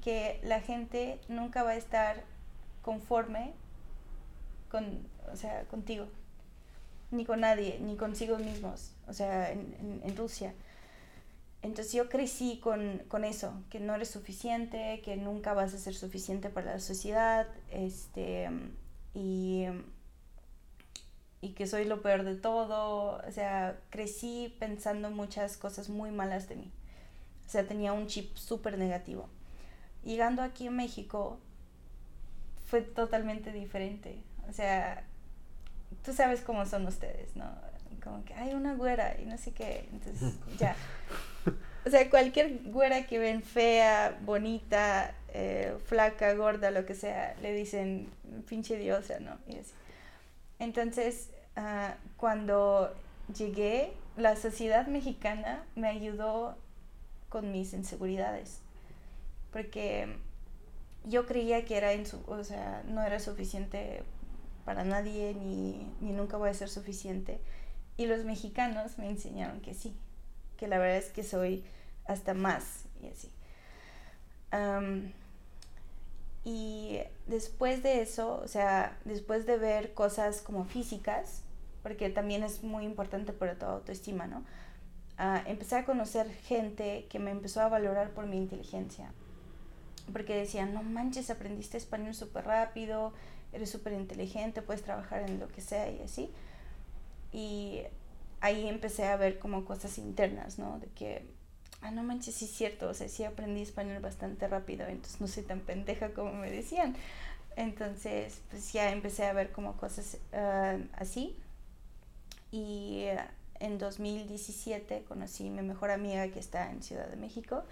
que la gente nunca va a estar conforme con, o sea, contigo, ni con nadie, ni consigo mismos, o sea, en, en, Rusia. Entonces yo crecí con, con, eso, que no eres suficiente, que nunca vas a ser suficiente para la sociedad, este, y, y que soy lo peor de todo. O sea, crecí pensando muchas cosas muy malas de mí. O sea, tenía un chip súper negativo. Llegando aquí a México, fue totalmente diferente. O sea, tú sabes cómo son ustedes, ¿no? Como que hay una güera y no sé qué. Entonces, ya. O sea, cualquier güera que ven fea, bonita, eh, flaca, gorda, lo que sea, le dicen pinche diosa, ¿no? Y así. Entonces, uh, cuando llegué, la sociedad mexicana me ayudó con mis inseguridades. Porque yo creía que era, o sea, no era suficiente para nadie ni, ni, nunca voy a ser suficiente. Y los mexicanos me enseñaron que sí, que la verdad es que soy hasta más y así. y después de eso, o sea, después de ver cosas como físicas, porque también es muy importante para tu autoestima, ¿no? Uh, empecé a conocer gente que me empezó a valorar por mi inteligencia porque decían, no manches, aprendiste español súper rápido, eres súper inteligente, puedes trabajar en lo que sea y así. Y ahí empecé a ver como cosas internas, ¿no? De que, ah, no manches, sí es cierto, o sea, sí aprendí español bastante rápido, entonces no soy tan pendeja como me decían. Entonces, pues ya empecé a ver como cosas uh, así. Y uh, en 2017 conocí a mi mejor amiga que está en Ciudad de México.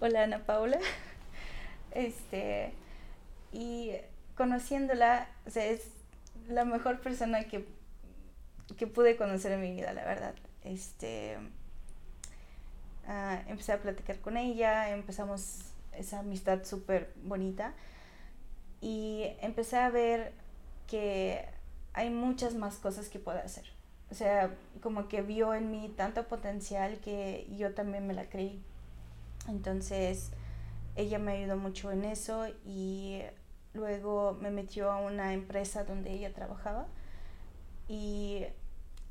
Hola Ana Paula. Este, y conociéndola, o sea, es la mejor persona que, que pude conocer en mi vida, la verdad. Este, uh, empecé a platicar con ella, empezamos esa amistad súper bonita y empecé a ver que hay muchas más cosas que puedo hacer. O sea, como que vio en mí tanto potencial que yo también me la creí. Entonces, ella me ayudó mucho en eso y luego me metió a una empresa donde ella trabajaba y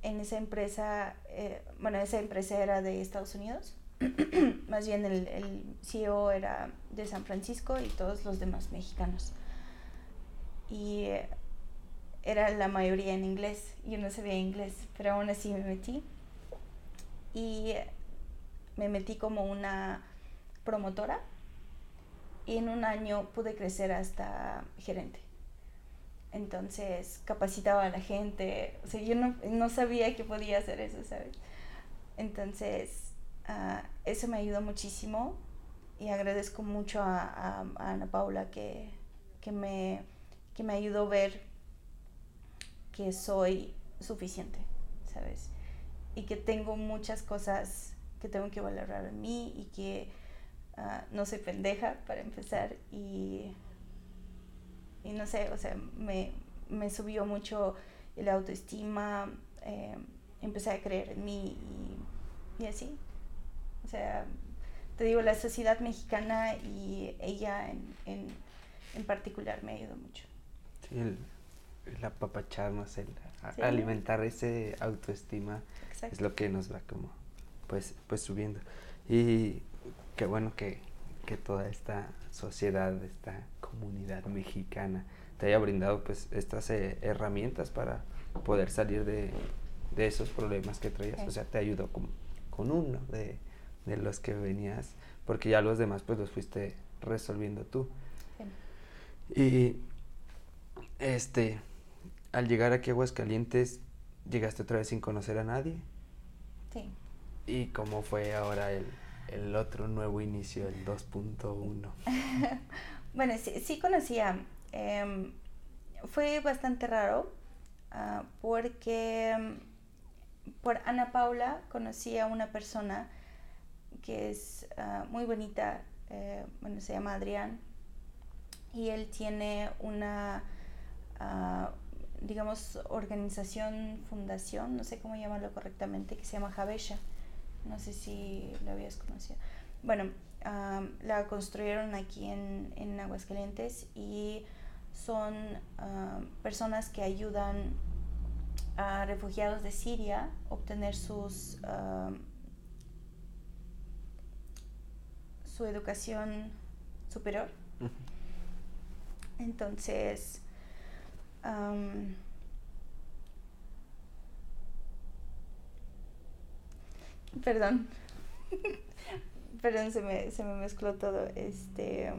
en esa empresa, eh, bueno, esa empresa era de Estados Unidos, más bien el, el, CEO era de San Francisco y todos los demás mexicanos. Y era la mayoría en inglés, yo no sabía inglés, pero aún así me metí. Y me metí como una promotora y en un año pude crecer hasta gerente. Entonces capacitaba a la gente, o sea, yo no, no sabía que podía hacer eso, ¿sabes? Entonces uh, eso me ayudó muchísimo y agradezco mucho a, a, a Ana Paula que, que, me, que me ayudó a ver que soy suficiente, ¿sabes? Y que tengo muchas cosas que tengo que valorar en mí y que Ah, no soy pendeja para empezar y, y no sé, o sea, me, me subió mucho la autoestima, eh, empecé a creer en mí y, y, así. O sea, te digo, la sociedad mexicana y ella en, en, en particular me ayudó mucho. Sí, el, el apapacharnos, el alimentar ese autoestima es lo que nos va como pues, pues subiendo. Y qué bueno que, toda esta sociedad, esta comunidad mexicana te haya brindado pues estas eh, herramientas para poder salir de, esos problemas que traías. O sea, te ayudó con, con uno de, los que venías, porque ya los demás pues los fuiste resolviendo tú. Y este, al llegar aquí a Aguascalientes, llegaste otra vez sin conocer a nadie. Sí. ¿Y cómo fue ahora el, el otro nuevo inicio, el 2.1? bueno, sí, sí conocía. Em, fue bastante raro ah, porque por Ana Paula conocí a una persona que es ah, muy bonita, eh, bueno, se llama Adrián, y él tiene una, ah, digamos, organización, fundación, no sé cómo llamarlo correctamente, que se llama Javesha. No sé si lo habías conocido. Bueno, la construyeron aquí en, en Aguascalientes y son personas que ayudan a refugiados de Siria a obtener sus su educación superior. Entonces, perdón, perdón, se me, se me mezcló todo. Este,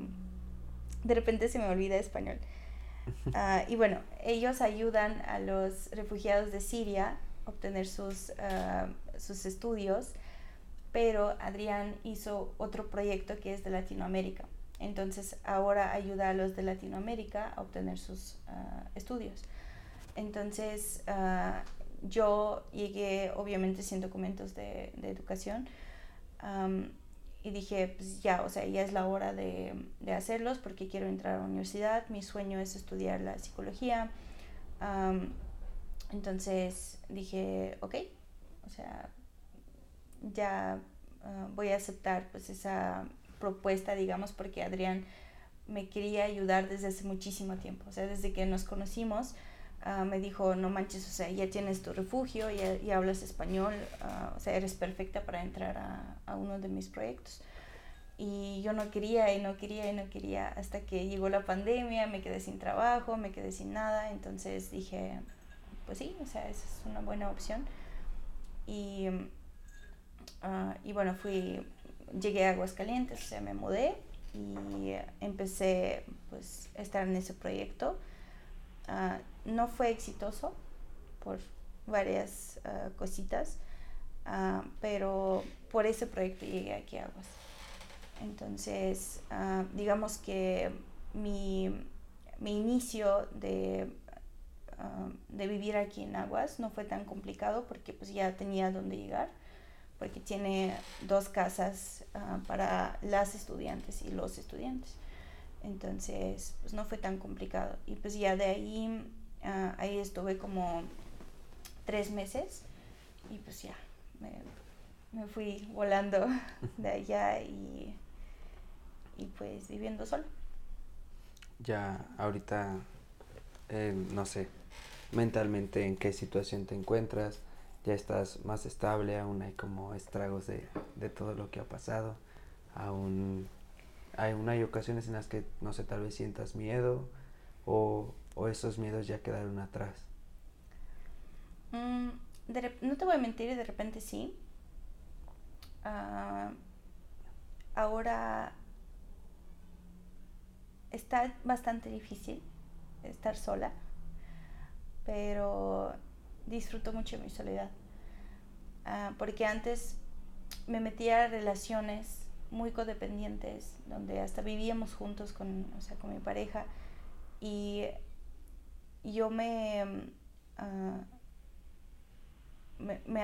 de repente se me olvida español. Ah, y bueno, ellos ayudan a los refugiados de Siria a obtener sus, ah, sus estudios, pero Adrián hizo otro proyecto que es de Latinoamérica. Entonces ahora ayuda a los de Latinoamérica a obtener sus ah, estudios. Entonces yo llegué obviamente sin documentos de, de educación y dije, pues ya, o sea, ya es la hora de, de, hacerlos porque quiero entrar a la universidad, mi sueño es estudiar la psicología. entonces dije, ok, o sea, ya ah, voy a aceptar pues esa propuesta, digamos, porque Adrián me quería ayudar desde hace muchísimo tiempo, o sea, desde que nos conocimos. Ah, me dijo, no manches, o sea, ya tienes tu refugio, ya, ya hablas español, ah, o sea, eres perfecta para entrar a, a, uno de mis proyectos. Y yo no quería y no quería y no quería hasta que llegó la pandemia, me quedé sin trabajo, me quedé sin nada, entonces dije, pues sí, o sea, esa es una buena opción. Y, uh, y bueno, fui, llegué a Aguascalientes, o sea, me mudé y empecé pues a estar en ese proyecto. Uh, no fue exitoso por varias uh, cositas, uh, pero por ese proyecto llegué aquí a Aguas. Entonces, digamos que mi, mi inicio de, de, vivir aquí en Aguas no fue tan complicado porque pues ya tenía dónde llegar, porque tiene dos casas para las estudiantes y los estudiantes. Entonces, pues no fue tan complicado. Y pues ya de ahí Ah, ahí estuve como tres meses y pues ya, me, fui volando de allá y, y pues viviendo solo. Ya ahorita, eh, no sé, mentalmente en qué situación te encuentras, ya estás más estable, aún hay como estragos de, de todo lo que ha pasado, aún hay, aún hay ocasiones en las que, no sé, tal vez sientas miedo o esos miedos ya quedaron atrás? Mm, no te voy a mentir, de repente sí. Ah, ahora está bastante difícil estar sola, pero disfruto mucho mi soledad. Ah, porque antes me metía a relaciones muy codependientes, donde hasta vivíamos juntos con, o sea, con mi pareja y yo me, uh, me, me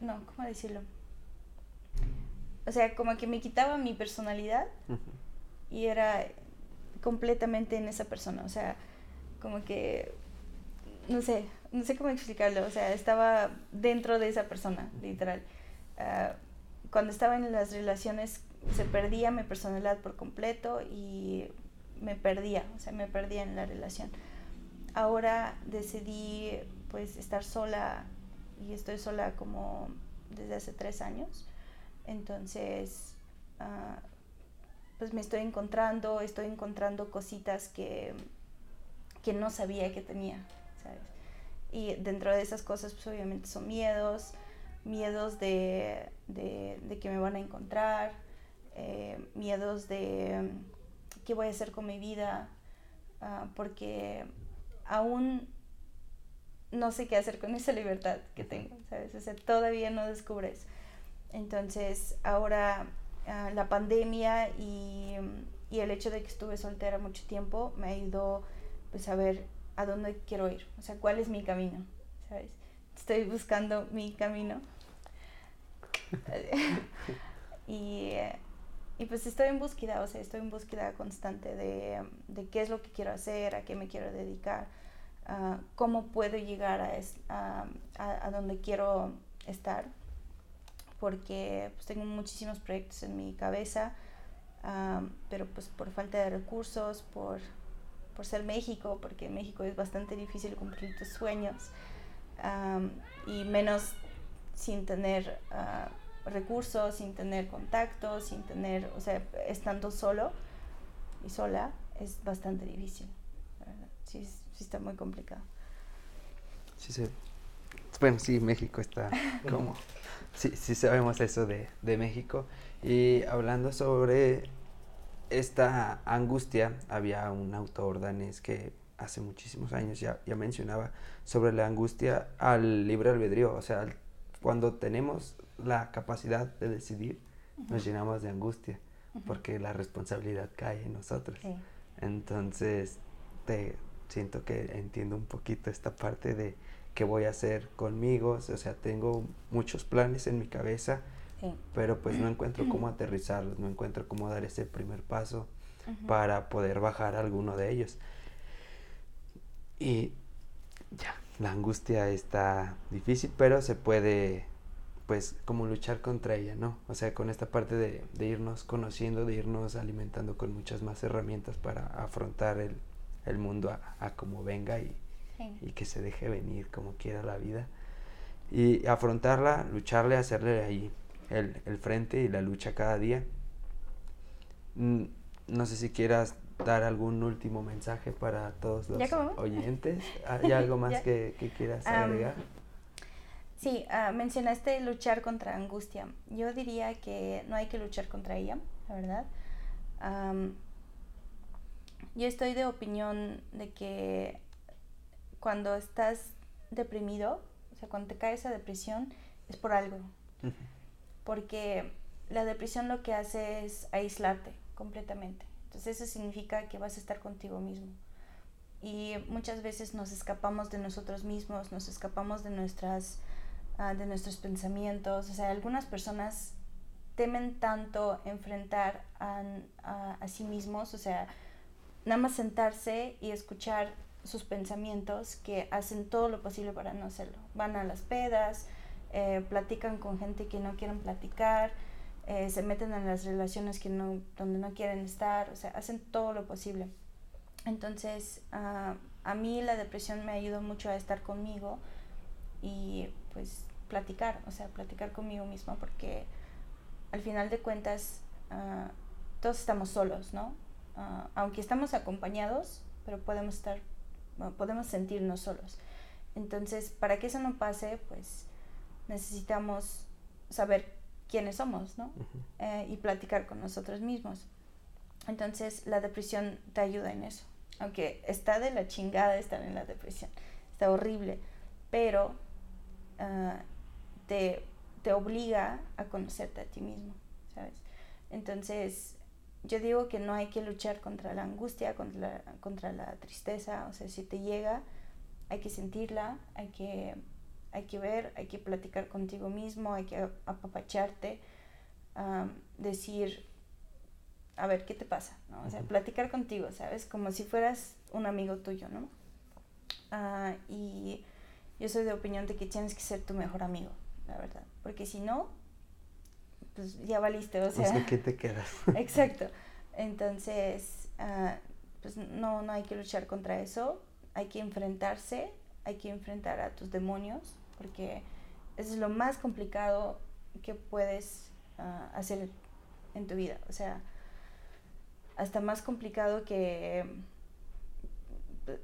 no, ¿cómo decirlo? O sea, como que me quitaba mi personalidad y era completamente en esa persona, o sea, como que, no sé, no sé cómo explicarlo, o sea, estaba dentro de esa persona, literal. Uh, cuando estaba en las relaciones se perdía mi personalidad por completo y me perdía, o sea, me perdía en la relación ahora decidí pues estar sola y estoy sola como desde hace tres años. Entonces, ah, pues me estoy encontrando, estoy encontrando cositas que, que no sabía que tenía, ¿sabes? Y dentro de esas cosas, pues obviamente son miedos, miedos de, de, que me van a encontrar, eh, miedos de qué voy a hacer con mi vida, ah, porque aún no sé qué hacer con esa libertad que tengo, ¿sabes? O sea, todavía no descubres. Entonces, ahora ah, la pandemia y, y, el hecho de que estuve soltera mucho tiempo me ayudó pues a ver a dónde quiero ir, o sea, cuál es mi camino, ¿sabes? Estoy buscando mi camino. y, y, pues estoy en búsqueda, o sea, estoy en búsqueda constante de, de qué es lo que quiero hacer, a qué me quiero dedicar cómo puedo llegar a, a, a, donde quiero estar, porque pues, tengo muchísimos proyectos en mi cabeza, pero pues por falta de recursos, por, por ser México, porque en México es bastante difícil cumplir tus sueños, y menos sin tener ah, recursos, sin tener contactos, sin tener, o sea, estando solo y sola, es bastante difícil. Sí, sí está muy complicado. Sí, sí. Bueno, sí, México está como... sí, sí sabemos eso de, de México. Y hablando sobre esta angustia, había un autor danés que hace muchísimos años ya, ya mencionaba sobre la angustia al libre albedrío, o sea, cuando tenemos la capacidad de decidir, nos llenamos de angustia, porque la responsabilidad cae en nosotros. Entonces, te, siento que entiendo un poquito esta parte de qué voy a hacer conmigo, o sea, tengo muchos planes en mi cabeza, pero pues no encuentro cómo aterrizarlos, no encuentro cómo dar ese primer paso para poder bajar alguno de ellos. Y ya, la angustia está difícil, pero se puede pues como luchar contra ella, ¿no? O sea, con esta parte de, de irnos conociendo, de irnos alimentando con muchas más herramientas para afrontar el, el mundo a, como venga y, y, que se deje venir como quiera la vida. Y afrontarla, lucharle, hacerle ahí el, el frente y la lucha cada día. Mm, no sé si quieras dar algún último mensaje para todos los oyentes. ¿Hay algo más que, que, quieras agregar? Sí, uh, mencionaste luchar contra angustia. Yo diría que no hay que luchar contra ella, la verdad. Yo estoy de opinión de que cuando estás deprimido, o sea, cuando te caes a depresión, es por algo. Porque la depresión lo que hace es aislarte completamente. Entonces eso significa que vas a estar contigo mismo. Y muchas veces nos escapamos de nosotros mismos, nos escapamos de, nuestras, uh, de nuestros pensamientos. O sea, algunas personas temen tanto enfrentar a, a, a sí mismos, o sea, nada más sentarse y escuchar sus pensamientos que hacen todo lo posible para no hacerlo. Van a las pedas, eh, platican con gente que no quieren platicar, eh, se meten en las relaciones que no, donde no quieren estar, o sea, hacen todo lo posible. Entonces, ah, a mí la depresión me ayudó mucho a estar conmigo y pues platicar, o sea, platicar conmigo misma porque al final de cuentas uh, todos estamos solos, ¿no? Ah, aunque estamos acompañados, pero podemos estar, podemos sentirnos solos. Entonces, para que eso no pase, pues necesitamos saber quiénes somos, ¿no? Eh, y platicar con nosotros mismos. Entonces, la depresión te ayuda en eso. Aunque está de la chingada estar en la depresión, está horrible, pero ah, te, te obliga a conocerte a ti mismo, ¿sabes? Entonces, yo digo que no hay que luchar contra la angustia, contra la, contra la tristeza, o sea, si te llega, hay que sentirla, hay que, hay que ver, hay que platicar contigo mismo, hay que apapacharte, decir, a ver, ¿qué te pasa? ¿no? O sea, platicar contigo, ¿sabes? Como si fueras un amigo tuyo, ¿no? Ah, y yo soy de opinión de que tienes que ser tu mejor amigo, la verdad, porque si no, pues ya valiste, o sea. ¿qué te quedas? exacto. Entonces, uh, pues no, no hay que luchar contra eso, hay que enfrentarse, hay que enfrentar a tus demonios, porque eso es lo más complicado que puedes uh, hacer en tu vida. O sea, hasta más complicado que,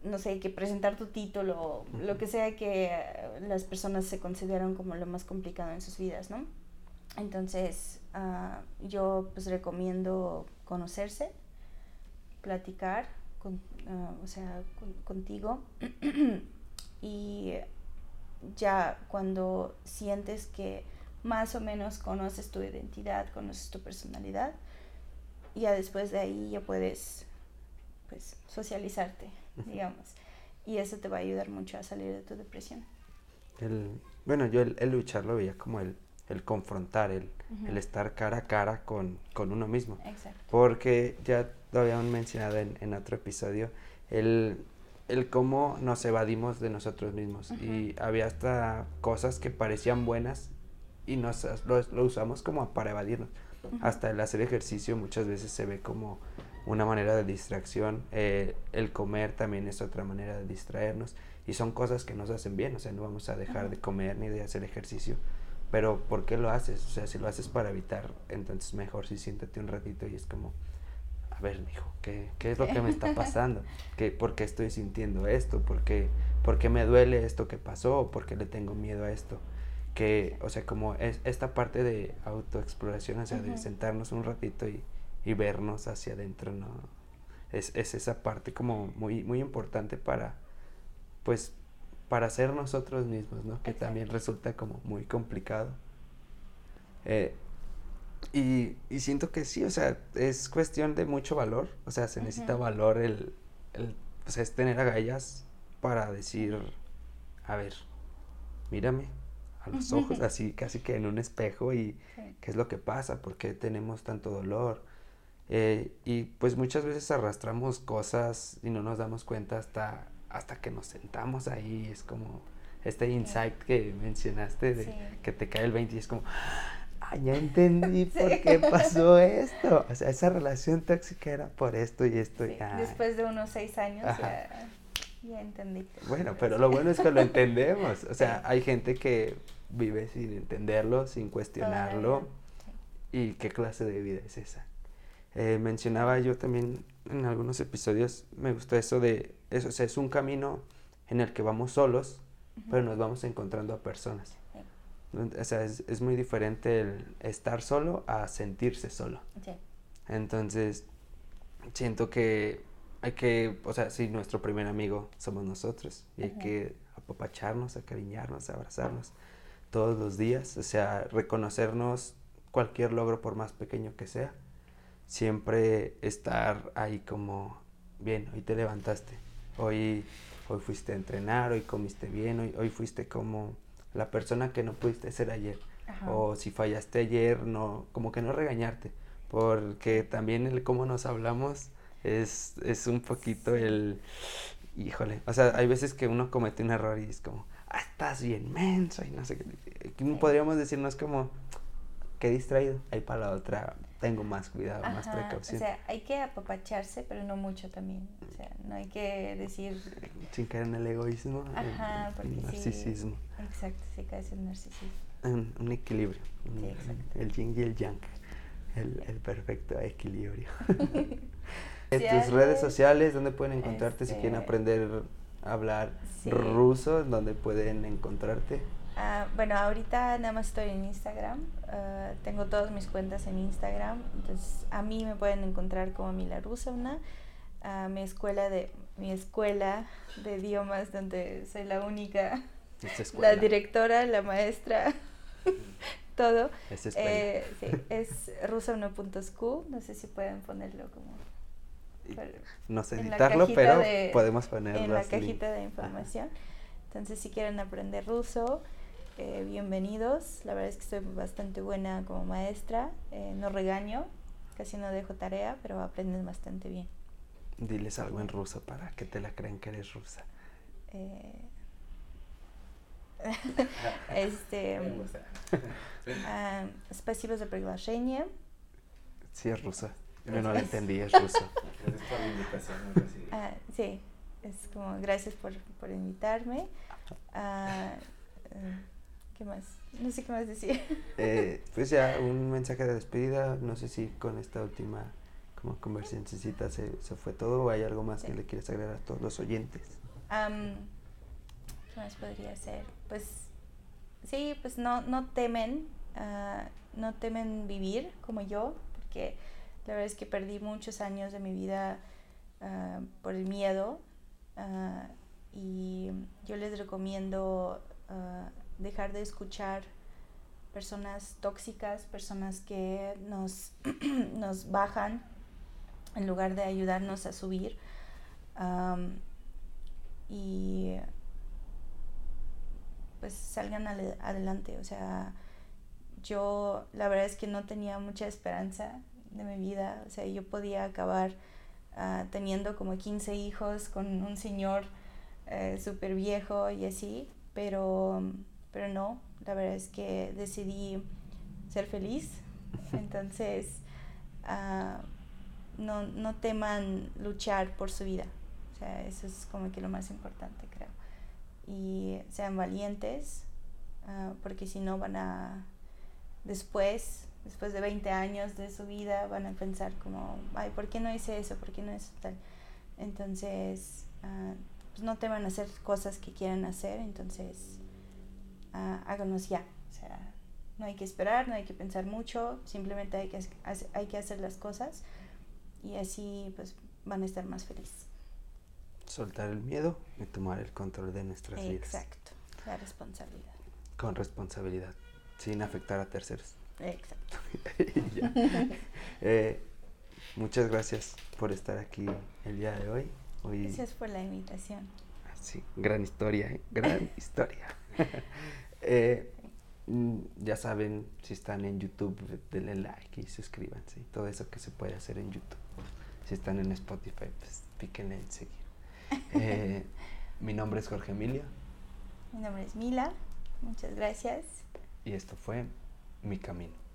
no sé, que presentar tu título, lo que sea que las personas se consideran como lo más complicado en sus vidas, ¿no? Entonces, uh, yo pues recomiendo conocerse, platicar, con, uh, o sea, con, contigo y ya cuando sientes que más o menos conoces tu identidad, conoces tu personalidad, ya después de ahí ya puedes pues socializarte, digamos. Y eso te va a ayudar mucho a salir de tu depresión. El, bueno, yo el, el luchar lo veía como el, el confrontar, el, el, estar cara a cara con, con uno mismo. Exacto. Porque ya lo habíamos mencionado en, en otro episodio, el, el, cómo nos evadimos de nosotros mismos. Y había hasta cosas que parecían buenas y nos, lo, lo usamos como para evadirnos. Hasta el hacer ejercicio muchas veces se ve como una manera de distracción. Eh, el comer también es otra manera de distraernos. Y son cosas que nos hacen bien. O sea, no vamos a dejar de comer ni de hacer ejercicio. Pero ¿por qué lo haces? O sea, si lo haces para evitar, entonces mejor si siéntate un ratito y es como, a ver, hijo, ¿qué, ¿qué es lo que me está pasando? ¿Qué, ¿Por qué estoy sintiendo esto? ¿Por qué, ¿Por qué me duele esto que pasó? ¿Por qué le tengo miedo a esto? Que, o sea, como es esta parte de autoexploración, o sea, de sentarnos un ratito y, y vernos hacia adentro, ¿no? Es, es, esa parte como muy, muy importante para, pues, para ser nosotros mismos, ¿no? Que también resulta como muy complicado. Eh, y, y, siento que sí, o sea, es cuestión de mucho valor, o sea, se necesita valor el, el, pues, es tener agallas para decir, a ver, mírame a los ojos, así casi que en un espejo y qué es lo que pasa, por qué tenemos tanto dolor, eh, y pues muchas veces arrastramos cosas y no nos damos cuenta hasta, hasta que nos sentamos ahí. Es como este insight que mencionaste de que te cae el 20 y es como, ah, ya entendí por qué pasó esto. O sea, esa relación tóxica era por esto y esto. Después de unos seis años ya, ya, entendí. Bueno, pero lo bueno es que lo entendemos. O sea, hay gente que vive sin entenderlo, sin cuestionarlo. ¿Y qué clase de vida es esa? Eh, mencionaba yo también en algunos episodios, me gusta eso de, eso, o sea, es un camino en el que vamos solos, pero nos vamos encontrando a personas. O sea, es, es, muy diferente el estar solo a sentirse solo. Entonces, siento que hay que, o sea, sí, nuestro primer amigo somos nosotros y hay que apapacharnos, acariñarnos, abrazarnos todos los días, o sea, reconocernos cualquier logro por más pequeño que sea siempre estar ahí como, bien, hoy te levantaste, hoy, hoy fuiste a entrenar, hoy comiste bien, hoy, hoy fuiste como la persona que no pudiste ser ayer. O si fallaste ayer, no, como que no regañarte, porque también el cómo nos hablamos es, es un poquito el, híjole, o sea, hay veces que uno comete un error y es como, ah, estás bien menso y no sé qué. Podríamos decirnos como, qué distraído, ahí para la otra tengo más cuidado, más precaución. O sea, hay que apapacharse, pero no mucho también. O sea, no hay que decir... Sin caer en el egoísmo, Ajá, el, narcisismo. exacto, sí caes en narcisismo. Un, equilibrio. el yin y el yang. El, el perfecto equilibrio. en tus redes sociales, ¿dónde pueden encontrarte si quieren este aprender a hablar ruso? ¿Dónde pueden encontrarte? Ah, bueno, ahorita nada más estoy en Instagram. Ah, tengo todas mis cuentas en Instagram. Entonces, a mí me pueden encontrar como Mila Rusovna. A mi escuela de mi escuela de idiomas donde soy la única, la directora, la maestra, todo. Eh, sí, es rusovna.scu. No sé si pueden ponerlo como no sé editarlo, pero podemos ponerlo en la cajita de información. Entonces, si quieren aprender ruso, eh, bienvenidos. La verdad es que estoy bastante buena como maestra. Eh, no regaño, casi no dejo tarea, pero aprendes bastante bien. Diles algo en ruso para que te la crean que eres rusa. Eh, este, спасибо за приглашение. Sí, es rusa. Yo no la entendí, es ruso. Gracias por la invitación. Ah, sí, es como gracias por, por invitarme. Uh, ¿Qué más? No sé qué más decir. Eh, pues ya, un mensaje de despedida. No sé si con esta última como conversación se, se fue todo o hay algo más que le quieres agregar a todos los oyentes. ¿Qué más podría ser? Pues sí, pues no, no temen, uh, no temen vivir como yo, porque la verdad es que perdí muchos años de mi vida uh, por el miedo uh, y yo les recomiendo ah, dejar de escuchar personas tóxicas, personas que nos, nos bajan en lugar de ayudarnos a subir. y pues salgan adelante. O sea, yo la verdad es que no tenía mucha esperanza de mi vida. O sea, yo podía acabar ah, teniendo como 15 hijos con un señor eh, súper viejo y así, pero, pero no, la verdad es que decidí ser feliz. Entonces, ah, no, no teman luchar por su vida. O sea, eso es como que lo más importante, creo. Y sean valientes, ah, porque si no van a, después, después de 20 años de su vida, van a pensar como, ay, ¿por qué no hice eso? ¿Por qué no hice tal? Entonces, uh, pues no teman hacer cosas que quieran hacer, entonces uh, háganos ya. O sea, no hay que esperar, no hay que pensar mucho, simplemente hay que, hay que hacer las cosas y así pues van a estar más felices. Soltar el miedo y tomar el control de nuestras vidas. Exacto, la responsabilidad. Con responsabilidad, sin afectar a terceros. Exacto. eh, muchas gracias por estar aquí el día de hoy. hoy gracias por la invitación. Sí, gran historia, ¿eh? gran historia. eh, Mm, ya saben, si están en YouTube, denle like y suscríbanse. Todo eso que se puede hacer en YouTube. Si están en Spotify, pues píquenle en seguir. Eh, mi nombre es Jorge Emilio. Mi nombre es Mila. Muchas gracias. Y esto fue Mi Camino.